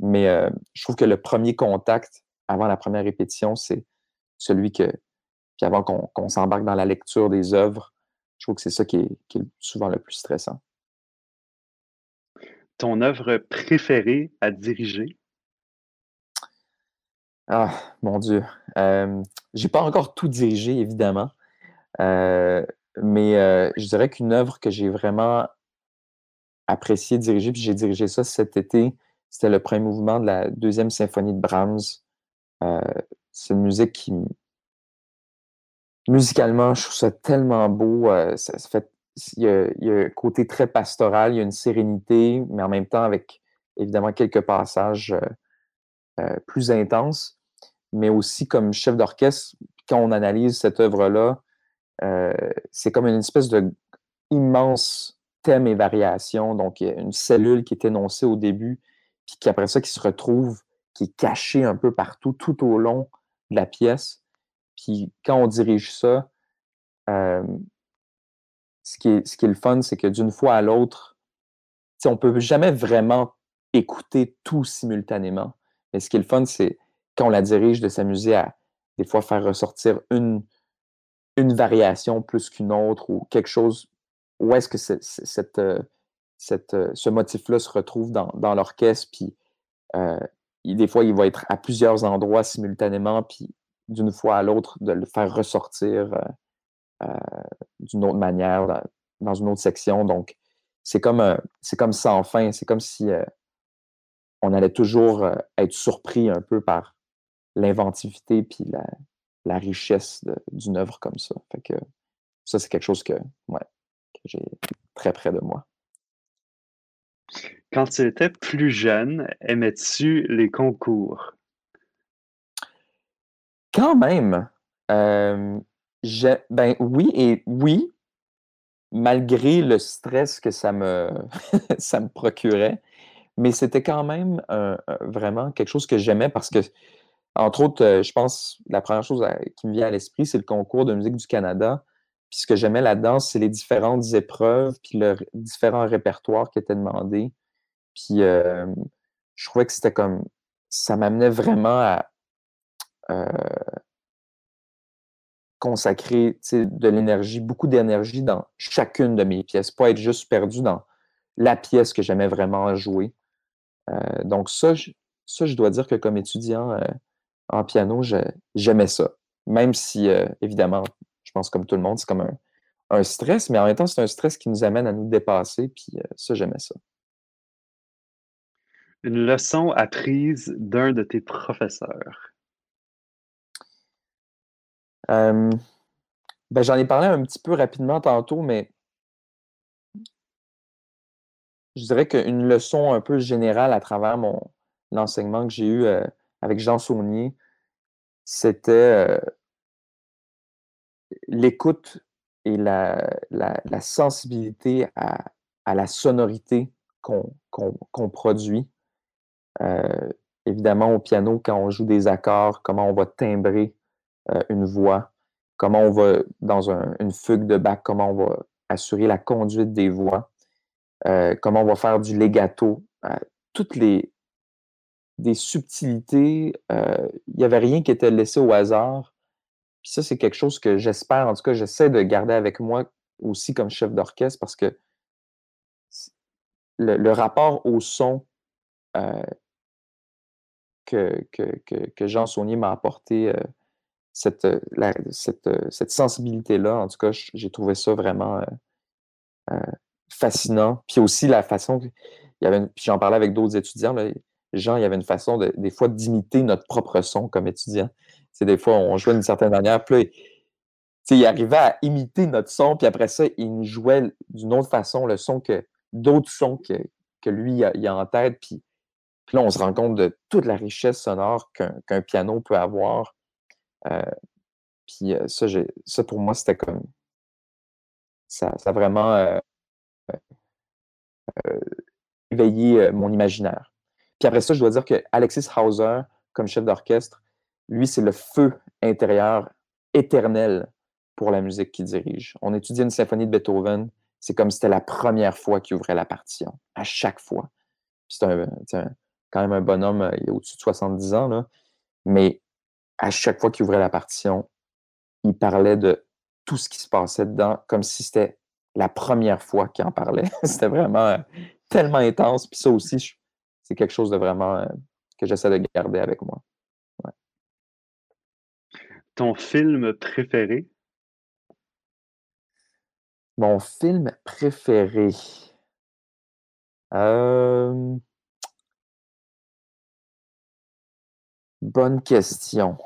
Speaker 2: Mais euh, je trouve que le premier contact avant la première répétition, c'est celui que. Puis avant qu'on s'embarque dans la lecture des œuvres, je trouve que c'est ça qui est, souvent le plus stressant.
Speaker 1: Ton œuvre préférée à diriger?
Speaker 2: Ah, mon Dieu. Euh, j'ai pas encore tout dirigé, évidemment. Euh, mais euh, je dirais qu'une œuvre que j'ai vraiment apprécié diriger, puis j'ai dirigé ça cet été, c'était le premier mouvement de la deuxième symphonie de Brahms. C'est une musique qui, musicalement, je trouve ça tellement beau. Il, y a, un côté très pastoral, il y a une sérénité, mais en même temps avec évidemment quelques passages plus intenses. Mais aussi comme chef d'orchestre, quand on analyse cette œuvre-là, euh, c'est comme une espèce de immense thème et variation. Donc, il y a une cellule qui est énoncée au début, puis qui après ça, qui se retrouve, qui est cachée un peu partout, tout au long de la pièce. Puis quand on dirige ça, euh, ce, qui ce qui est le fun, c'est que d'une fois à l'autre, on ne peut jamais vraiment écouter tout simultanément. Mais ce qui est le fun, c'est quand on la dirige, de s'amuser à des fois faire ressortir une, variation plus qu'une autre ou quelque chose où est-ce que cette, euh, euh, ce motif-là se retrouve dans, dans l'orchestre, puis euh, des fois, il va être à plusieurs endroits simultanément, puis d'une fois à l'autre, de le faire ressortir d'une autre manière, dans, une autre section. Donc, c'est comme, c'est comme sans fin. C'est comme si on allait toujours être surpris un peu par l'inventivité puis la, la richesse d'une œuvre comme ça. Fait que ça, c'est quelque chose que, ouais, j'ai très près de moi.
Speaker 1: Quand tu étais plus jeune, aimais-tu les concours?
Speaker 2: Quand même. Euh, ben oui et oui, malgré le stress que ça me, ça me procurait, mais c'était quand même vraiment quelque chose que j'aimais parce que entre autres, euh, je pense, la première chose qui me vient à l'esprit, c'est le concours de musique du Canada. Puis ce que j'aimais là-dedans, c'est les différentes épreuves, puis les différents répertoires qui étaient demandés. Puis euh, je trouvais que c'était comme. Ça m'amenait vraiment à euh, consacrer de l'énergie, beaucoup d'énergie dans chacune de mes pièces, pas être juste perdu dans la pièce que j'aimais vraiment jouer. donc, ça ça, je dois dire que comme étudiant, en piano, j'aimais ça. Même si, euh, évidemment, je pense comme tout le monde, c'est comme un, stress, mais en même temps, c'est un stress qui nous amène à nous dépasser, puis euh, ça, j'aimais ça.
Speaker 1: Une leçon apprise d'un de tes professeurs?
Speaker 2: ben, J'en ai parlé un petit peu rapidement tantôt, mais je dirais qu'une leçon un peu générale à travers mon l'enseignement que j'ai eu euh, avec Jean Saunier, c'était euh, l'écoute et la, sensibilité à, la sonorité qu'on produit. Euh, évidemment, au piano, quand on joue des accords, comment on va timbrer euh, une voix, comment on va, dans une fugue de bac, comment on va assurer la conduite des voix, comment on va faire du legato. toutes les, des subtilités. Euh, il n'y avait rien qui était laissé au hasard. Puis ça, c'est quelque chose que j'espère, en tout cas, j'essaie de garder avec moi aussi comme chef d'orchestre parce que le, rapport au son euh, que, que, Jean Saunier m'a apporté, euh, cette, cette, sensibilité-là, en tout cas, j'ai trouvé ça vraiment fascinant. Puis aussi la façon, il y avait, puis j'en parlais avec d'autres étudiants, là, Jean, il y avait une façon, de, des fois, d'imiter notre propre son comme étudiant. C'est des fois, on jouait d'une certaine manière, puis il arrivait à imiter notre son, puis après ça, il jouait d'une autre façon le son que d'autres sons que, que lui il a, en tête, puis Puis là, on se rend compte de toute la richesse sonore qu'un piano peut avoir. Euh, puis euh, ça, ça, pour moi, c'était comme. Ça, ça a vraiment euh, éveillé mon imaginaire. Puis après ça, je dois dire que Alexis Hauser, comme chef d'orchestre, lui, c'est le feu intérieur éternel pour la musique qu'il dirige. On étudie une symphonie de Beethoven, c'est comme si c'était la première fois qu'il ouvrait la partition, à chaque fois. C'est quand même un bonhomme, euh, il a au-dessus de 70 ans, là, mais à chaque fois qu'il ouvrait la partition, il parlait de tout ce qui se passait dedans, comme si c'était la première fois qu'il en parlait. c'était vraiment euh, tellement intense. Puis ça aussi, c'est quelque chose de vraiment euh, que j'essaie de garder avec moi.
Speaker 1: Ton film préféré?
Speaker 2: Mon film préféré. Bonne question.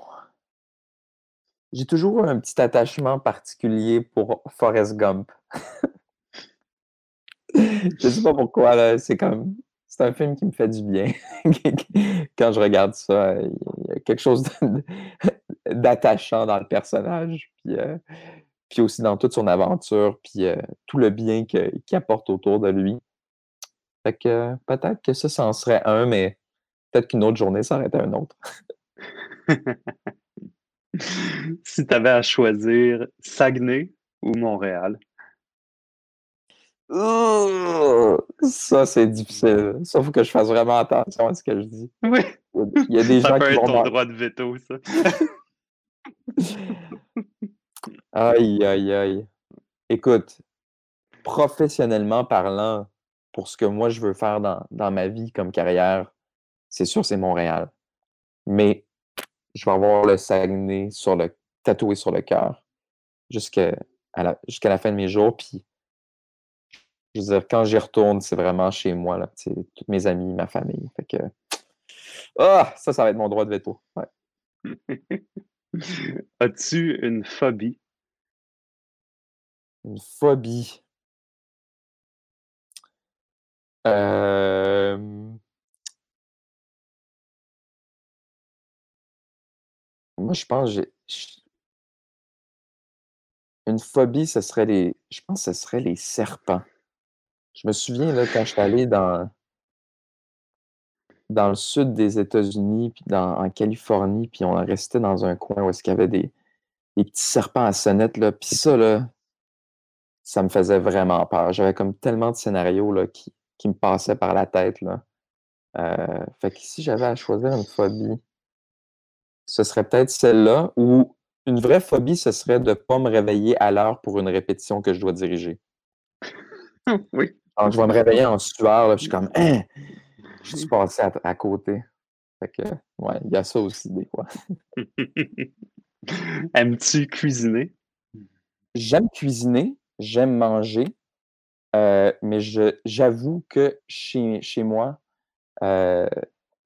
Speaker 2: J'ai toujours un petit attachement particulier pour Forrest Gump. Je sais pas pourquoi, là, c'est comme c'est un film qui me fait du bien. Quand je regarde ça, il y a quelque chose d'attachant dans le personnage. Puis, euh, puis, aussi dans toute son aventure, puis euh, tout le bien qu'il apporte autour de lui. Fait que peut-être que ça, ça en serait un, mais peut-être qu'une autre journée, ça aurait été un autre.
Speaker 1: si tu avais à choisir Saguenay ou Montréal?
Speaker 2: Ça, c'est difficile. Ça, il faut que je fasse vraiment attention à ce que je dis.
Speaker 1: Oui.
Speaker 2: Il y a des
Speaker 1: ça
Speaker 2: gens
Speaker 1: peut
Speaker 2: qui
Speaker 1: être
Speaker 2: vont.
Speaker 1: ton droit de veto, ça.
Speaker 2: aïe, aïe, aïe. Écoute, professionnellement parlant, pour ce que moi je veux faire dans, dans ma vie comme carrière, c'est sûr, c'est Montréal. Mais je vais avoir le Saguenay sur le, tatoué sur le cœur jusqu'à la, jusqu'à la fin de mes jours. Puis je veux dire, quand j'y retourne, c'est vraiment chez moi, là. C'est tous mes amis, ma famille. Fait que. Ah! Ça, ça va être mon droit de veto.
Speaker 1: As-tu une phobie?
Speaker 2: Une phobie. Euh... Moi, je pense que. Une phobie, ce serait les. Je pense que ce serait les serpents. Je me souviens, là, quand je suis allé dans dans le sud des États-Unis, puis dans en Californie, puis on restait dans un coin où est-ce qu'il y avait des des petits serpents à sonnette, là, puis ça, là, ça me faisait vraiment peur. J'avais comme tellement de scénarios, là, qui qui me passaient par la tête, là. Euh, fait que si j'avais à choisir une phobie, ce serait peut-être celle-là ou une vraie phobie, ce serait de ne pas me réveiller à l'heure pour une répétition que je dois diriger.
Speaker 1: Oui.
Speaker 2: Alors, je vais me réveiller en sueur, là, puis je suis comme, hein, je suis passé à, à côté. Fait que, ouais, il y a ça aussi des fois.
Speaker 1: Aimes-tu cuisiner?
Speaker 2: J'aime cuisiner, j'aime manger, euh, mais j'avoue que chez, chez moi, euh,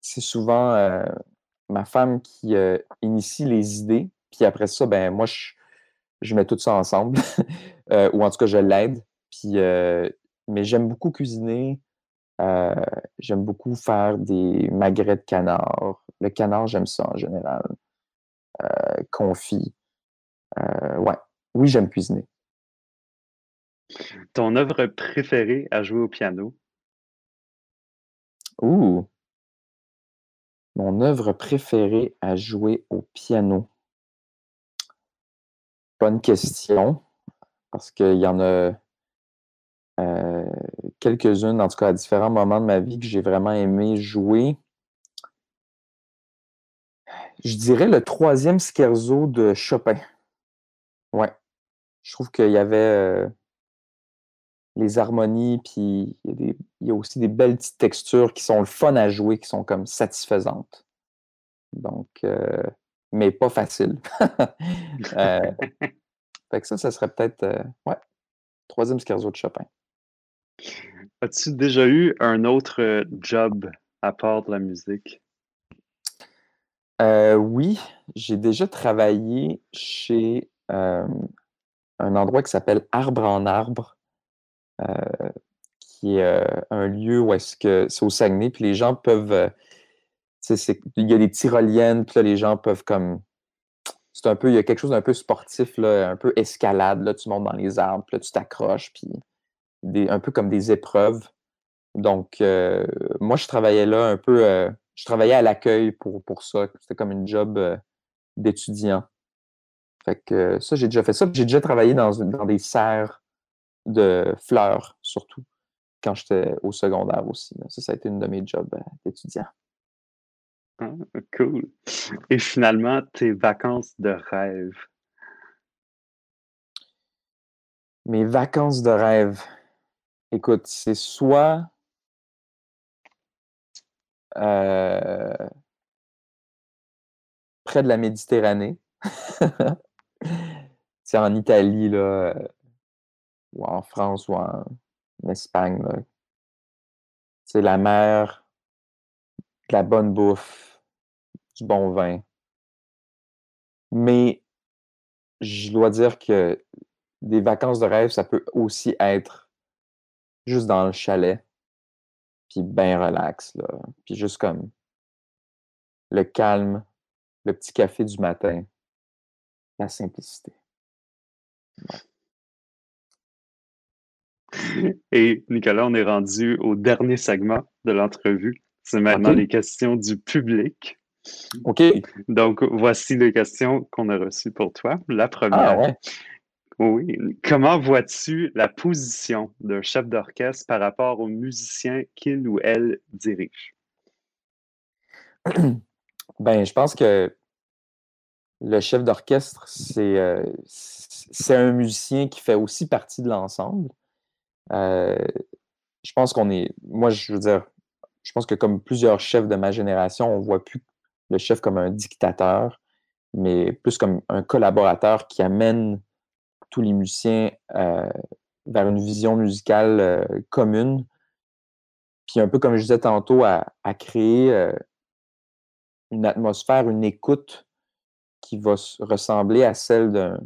Speaker 2: c'est souvent euh, ma femme qui initie les idées, puis après ça, ben moi, je, je mets tout ça ensemble, ou en tout cas, je l'aide. Puis, mais j'aime beaucoup cuisiner. euh, j'aime beaucoup faire des magrets de canard. Le canard, j'aime ça en général. Euh, confit. Euh, ouais. Oui, j'aime cuisiner.
Speaker 1: Ton œuvre préférée à jouer au piano?
Speaker 2: Ouh! Mon œuvre préférée à jouer au piano? Bonne question, parce qu'il y en a euh, quelques-unes, en tout cas à différents moments de ma vie, que j'ai vraiment aimé jouer. Je dirais le troisième scherzo de Chopin. Ouais. Je trouve qu'il y avait euh, les harmonies, puis il y, a des- il y a aussi des belles petites textures qui sont le fun à jouer, qui sont comme satisfaisantes. Donc, euh, mais pas facile. Fait que ça, ça serait peut-être, ouais, troisième scherzo de Chopin.
Speaker 1: As-tu déjà eu un autre euh, job à part de la musique?
Speaker 2: Euh, oui, j'ai déjà travaillé chez un endroit qui s'appelle Arbre en Arbre, euh, qui est euh, un lieu où est-ce que c'est au Saguenay, puis les gens peuvent, il y a des tyroliennes, puis là, les gens peuvent comme. C'est un peu, il y a quelque chose d'un peu sportif, là, un peu escalade. Là, tu montes dans les arbres, puis là, tu t'accroches, puis des, un peu comme des épreuves. Donc, euh, moi, je travaillais là un peu, euh, je travaillais à l'accueil pour, pour ça. C'était comme une job euh, d'étudiant. Fait que ça, j'ai déjà fait ça. J'ai déjà travaillé dans, dans des serres de fleurs, surtout, quand j'étais au secondaire aussi. Ça, ça a été une de mes jobs d'étudiant.
Speaker 1: Ah, cool. Et finalement, tes vacances de rêve?
Speaker 2: Mes vacances de rêve. Écoute, c'est soit euh, près de la Méditerranée, c'est en Italie, là, ou en France, ou en Espagne. C'est la mer, de la bonne bouffe, du bon vin. Mais je dois dire que des vacances de rêve, ça peut aussi être juste dans le chalet, puis bien relax, là. Puis juste comme le calme, le petit café du matin, la simplicité.
Speaker 1: Et Nicolas, on est rendu au dernier segment de l'entrevue. C'est maintenant les questions du public.
Speaker 2: OK.
Speaker 1: Donc, voici les questions qu'on a reçues pour toi. La première. Ah, oui. Comment vois-tu la position d'un chef d'orchestre par rapport aux musiciens qu'il ou elle dirige?
Speaker 2: Ben, je pense que le chef d'orchestre, c'est euh, un musicien qui fait aussi partie de l'ensemble. Euh, je pense qu'on est. Moi, je veux dire, je pense que comme plusieurs chefs de ma génération, on voit plus le chef comme un dictateur, mais plus comme un collaborateur qui amène tous les musiciens euh, vers une vision musicale euh, commune. Puis un peu comme je disais tantôt, à, créer une atmosphère, une écoute qui va ressembler à celle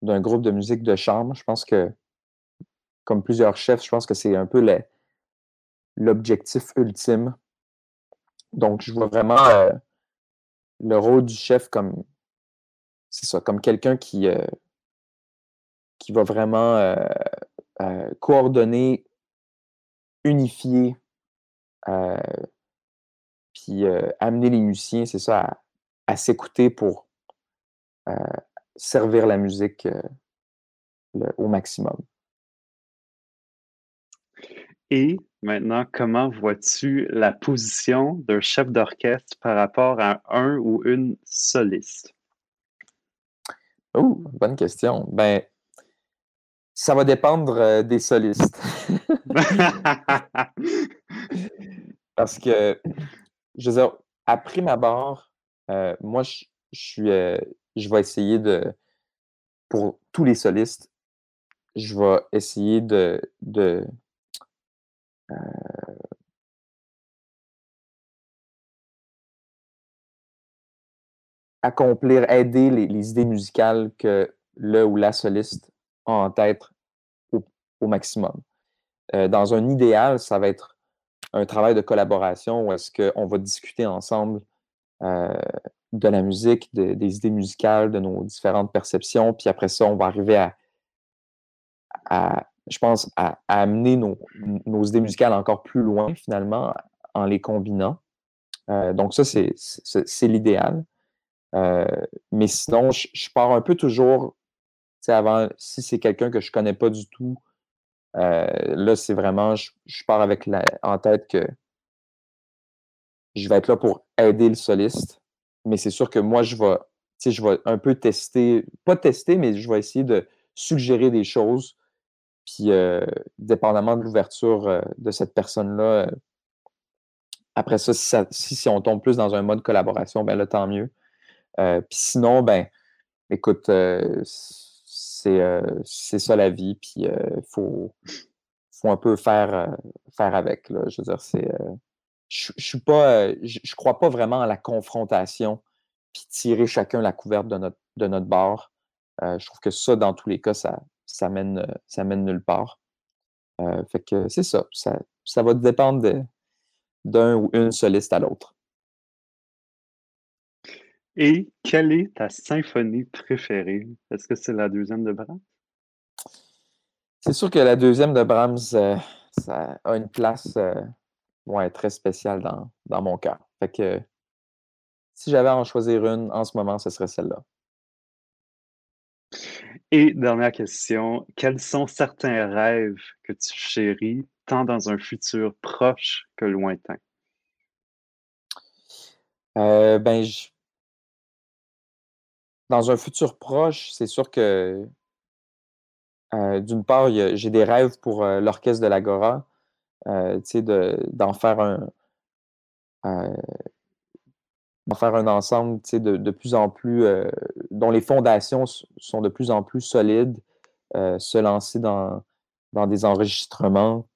Speaker 2: d'un groupe de musique de chambre. Je pense que comme plusieurs chefs, je pense que c'est un peu l'objectif ultime. Donc, je vois vraiment euh, le rôle du chef comme, c'est ça, comme quelqu'un qui, euh, qui va vraiment euh, coordonner, unifier, puis amener les musiciens, c'est ça, à s'écouter pour servir la musique au maximum.
Speaker 1: Et maintenant, comment vois-tu la position d'un chef d'orchestre par rapport à un ou une soliste?
Speaker 2: Oh, bonne question. Ben, ça va dépendre euh, des solistes. Parce que, je veux dire, après ma barre, euh, moi, je, suis, euh, je vais essayer de, pour tous les solistes, je vais essayer de, de euh accomplir, aider les, idées musicales que le ou la soliste en tête au, maximum. Euh, dans un idéal, ça va être un travail de collaboration où est-ce qu'on va discuter ensemble euh, de la musique, des idées musicales, de nos différentes perceptions, puis après ça, on va arriver à, je pense, à, amener nos, idées musicales encore plus loin, finalement, en les combinant. Euh, donc, ça, c'est l'idéal. Mais sinon, je, pars un peu toujours, avant, si c'est quelqu'un que je connais pas du tout, euh, là, c'est vraiment, je, pars avec la, en tête que je vais être là pour aider le soliste. Mais c'est sûr que moi, je vais, je un peu tester, pas tester, mais je vais essayer de suggérer des choses puis, euh, dépendamment de l'ouverture euh, de cette personne-là, après ça si, on tombe plus dans un mode collaboration, ben là, tant mieux. puis sinon, ben, écoute, c'est ça la vie, puis il faut, faut un peu faire, faire avec. Là. Je veux dire, c'est. je, je suis pas. je, crois pas vraiment à la confrontation, puis tirer chacun la couverte de notre, de notre barre. je trouve que ça, dans tous les cas, ça, ça mène, euh, ça mène nulle part. Euh, fait que c'est ça, ça. va dépendre d'un ou une soliste à l'autre.
Speaker 1: Et quelle est ta symphonie préférée? Est-ce que c'est la deuxième de Brahms?
Speaker 2: C'est sûr que la deuxième de Brahms, euh, ça a une place euh, ouais, très spéciale dans, dans mon cœur. Fait que si j'avais à en choisir une en ce moment, ce serait celle-là.
Speaker 1: Et dernière question, quels sont certains rêves que tu chéris, tant dans un futur proche que lointain?
Speaker 2: Euh, ben, je- dans un futur proche, c'est sûr que euh, d'une part, j'ai des rêves pour euh, l'orchestre de l'Agora, euh, d'en faire un, d'en faire un ensemble, de, de plus en plus, dont les fondations sont de plus en plus solides, se lancer dans, dans des enregistrements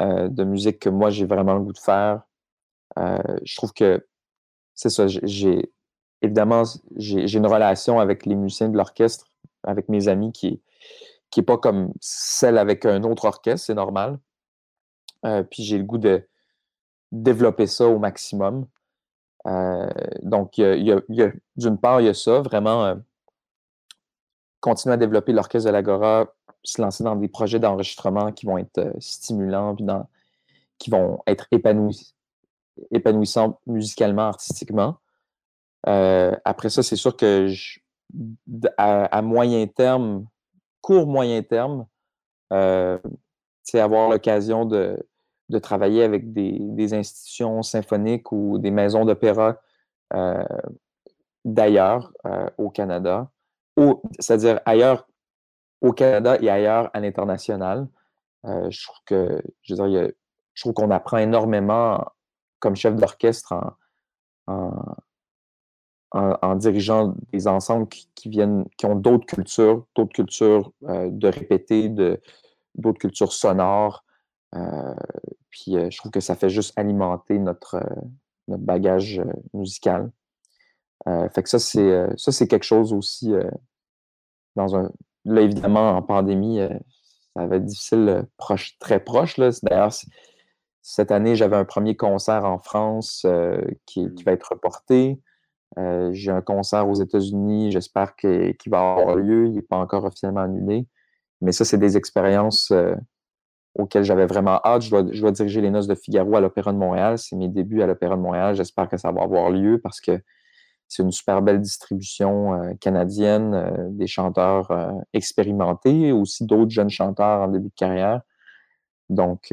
Speaker 2: de musique que moi, j'ai vraiment le goût de faire. Je trouve que c'est ça, j'ai évidemment, j'ai une relation avec les musiciens de l'orchestre, avec mes amis, qui est, qui est pas comme celle avec un autre orchestre, c'est normal. Euh, puis j'ai le goût de développer ça au maximum. Donc, d'une part, il y a ça, vraiment euh, continuer à développer l'orchestre de l'Agora, se lancer dans des projets d'enregistrement qui vont être euh, stimulants, puis dans- qui vont être épanouis- épanouissants musicalement, artistiquement. Euh, après ça, c'est sûr que à, moyen terme, court moyen terme, euh, avoir l'occasion de, travailler avec des, institutions symphoniques ou des maisons d'opéra euh, d'ailleurs euh, au Canada, c'est-à-dire ailleurs au Canada et ailleurs à l'international. Je trouve que, je dire, je trouve qu'on apprend énormément comme chef d'orchestre en, en- en dirigeant des ensembles qui, qui viennent, qui ont d'autres cultures, d'autres cultures euh, de répéter, d'autres cultures sonores. Euh, puis euh, je trouve que ça fait juste alimenter notre, notre bagage musical. Fait que ça, c'est ça, c'est quelque chose aussi dans un. Là, évidemment, en pandémie, ça va être difficile proche, très proche. D'ailleurs, cette année, j'avais un premier concert en France qui, qui va être reporté. Euh, j'ai un concert aux États-Unis, j'espère qu'il va avoir lieu. Il n'est pas encore officiellement annulé. Mais ça, c'est des expériences euh, auxquelles j'avais vraiment hâte. Je dois, diriger les Noces de Figaro à l'Opéra de Montréal. C'est mes débuts à l'Opéra de Montréal. J'espère que ça va avoir lieu parce que c'est une super belle distribution euh, canadienne, des chanteurs expérimentés, aussi d'autres jeunes chanteurs en début de carrière. Donc,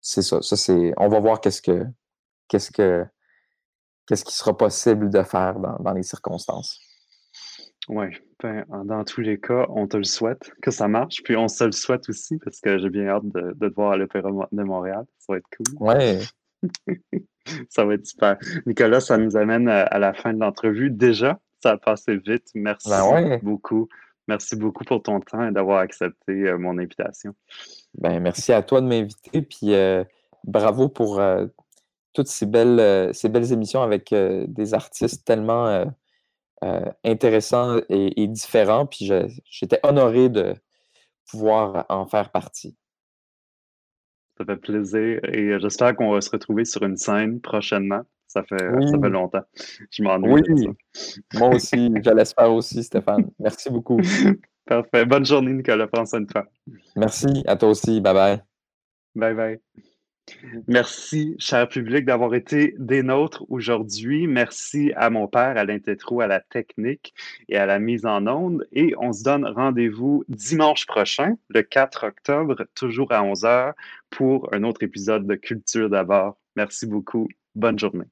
Speaker 2: c'est ça. Ça, c'est. On va voir qu'est-ce que qu'est-ce que qu'est-ce qui sera possible de faire dans, dans les circonstances?
Speaker 1: Oui, ben, dans tous les cas, on te le souhaite que ça marche, puis on se le souhaite aussi parce que j'ai bien hâte de, de te voir à l'Opéra de Montréal. Ça va être cool.
Speaker 2: Ouais,
Speaker 1: Ça va être super. Nicolas, ça nous amène à, la fin de l'entrevue. Déjà, ça a passé vite. Merci
Speaker 2: ben ouais.
Speaker 1: beaucoup. Merci beaucoup pour ton temps et d'avoir accepté euh, mon invitation.
Speaker 2: Ben, merci à toi de m'inviter. Puis euh, bravo pour euh, toutes ces belles, euh, ces belles émissions avec euh, des artistes tellement euh, intéressants et, et différents. Puis j'étais honoré de pouvoir en faire partie.
Speaker 1: Ça fait plaisir et j'espère qu'on va se retrouver sur une scène prochainement. Ça fait, ça
Speaker 2: Oui,
Speaker 1: fait longtemps. Je m'ennuie
Speaker 2: oui, moi aussi, je l'espère aussi, Stéphane. Merci beaucoup.
Speaker 1: Parfait. Bonne journée, Nicolas. Prends soin de toi.
Speaker 2: Merci à toi aussi. Bye bye.
Speaker 1: Bye bye. Merci, cher public, d'avoir été des nôtres aujourd'hui. Merci à mon père, Alain Tétrault, à la technique et à la mise en onde. Et on se donne rendez-vous dimanche prochain, le 4 octobre, toujours à 11h, pour un autre épisode de Culture d'abord. Merci beaucoup. Bonne journée.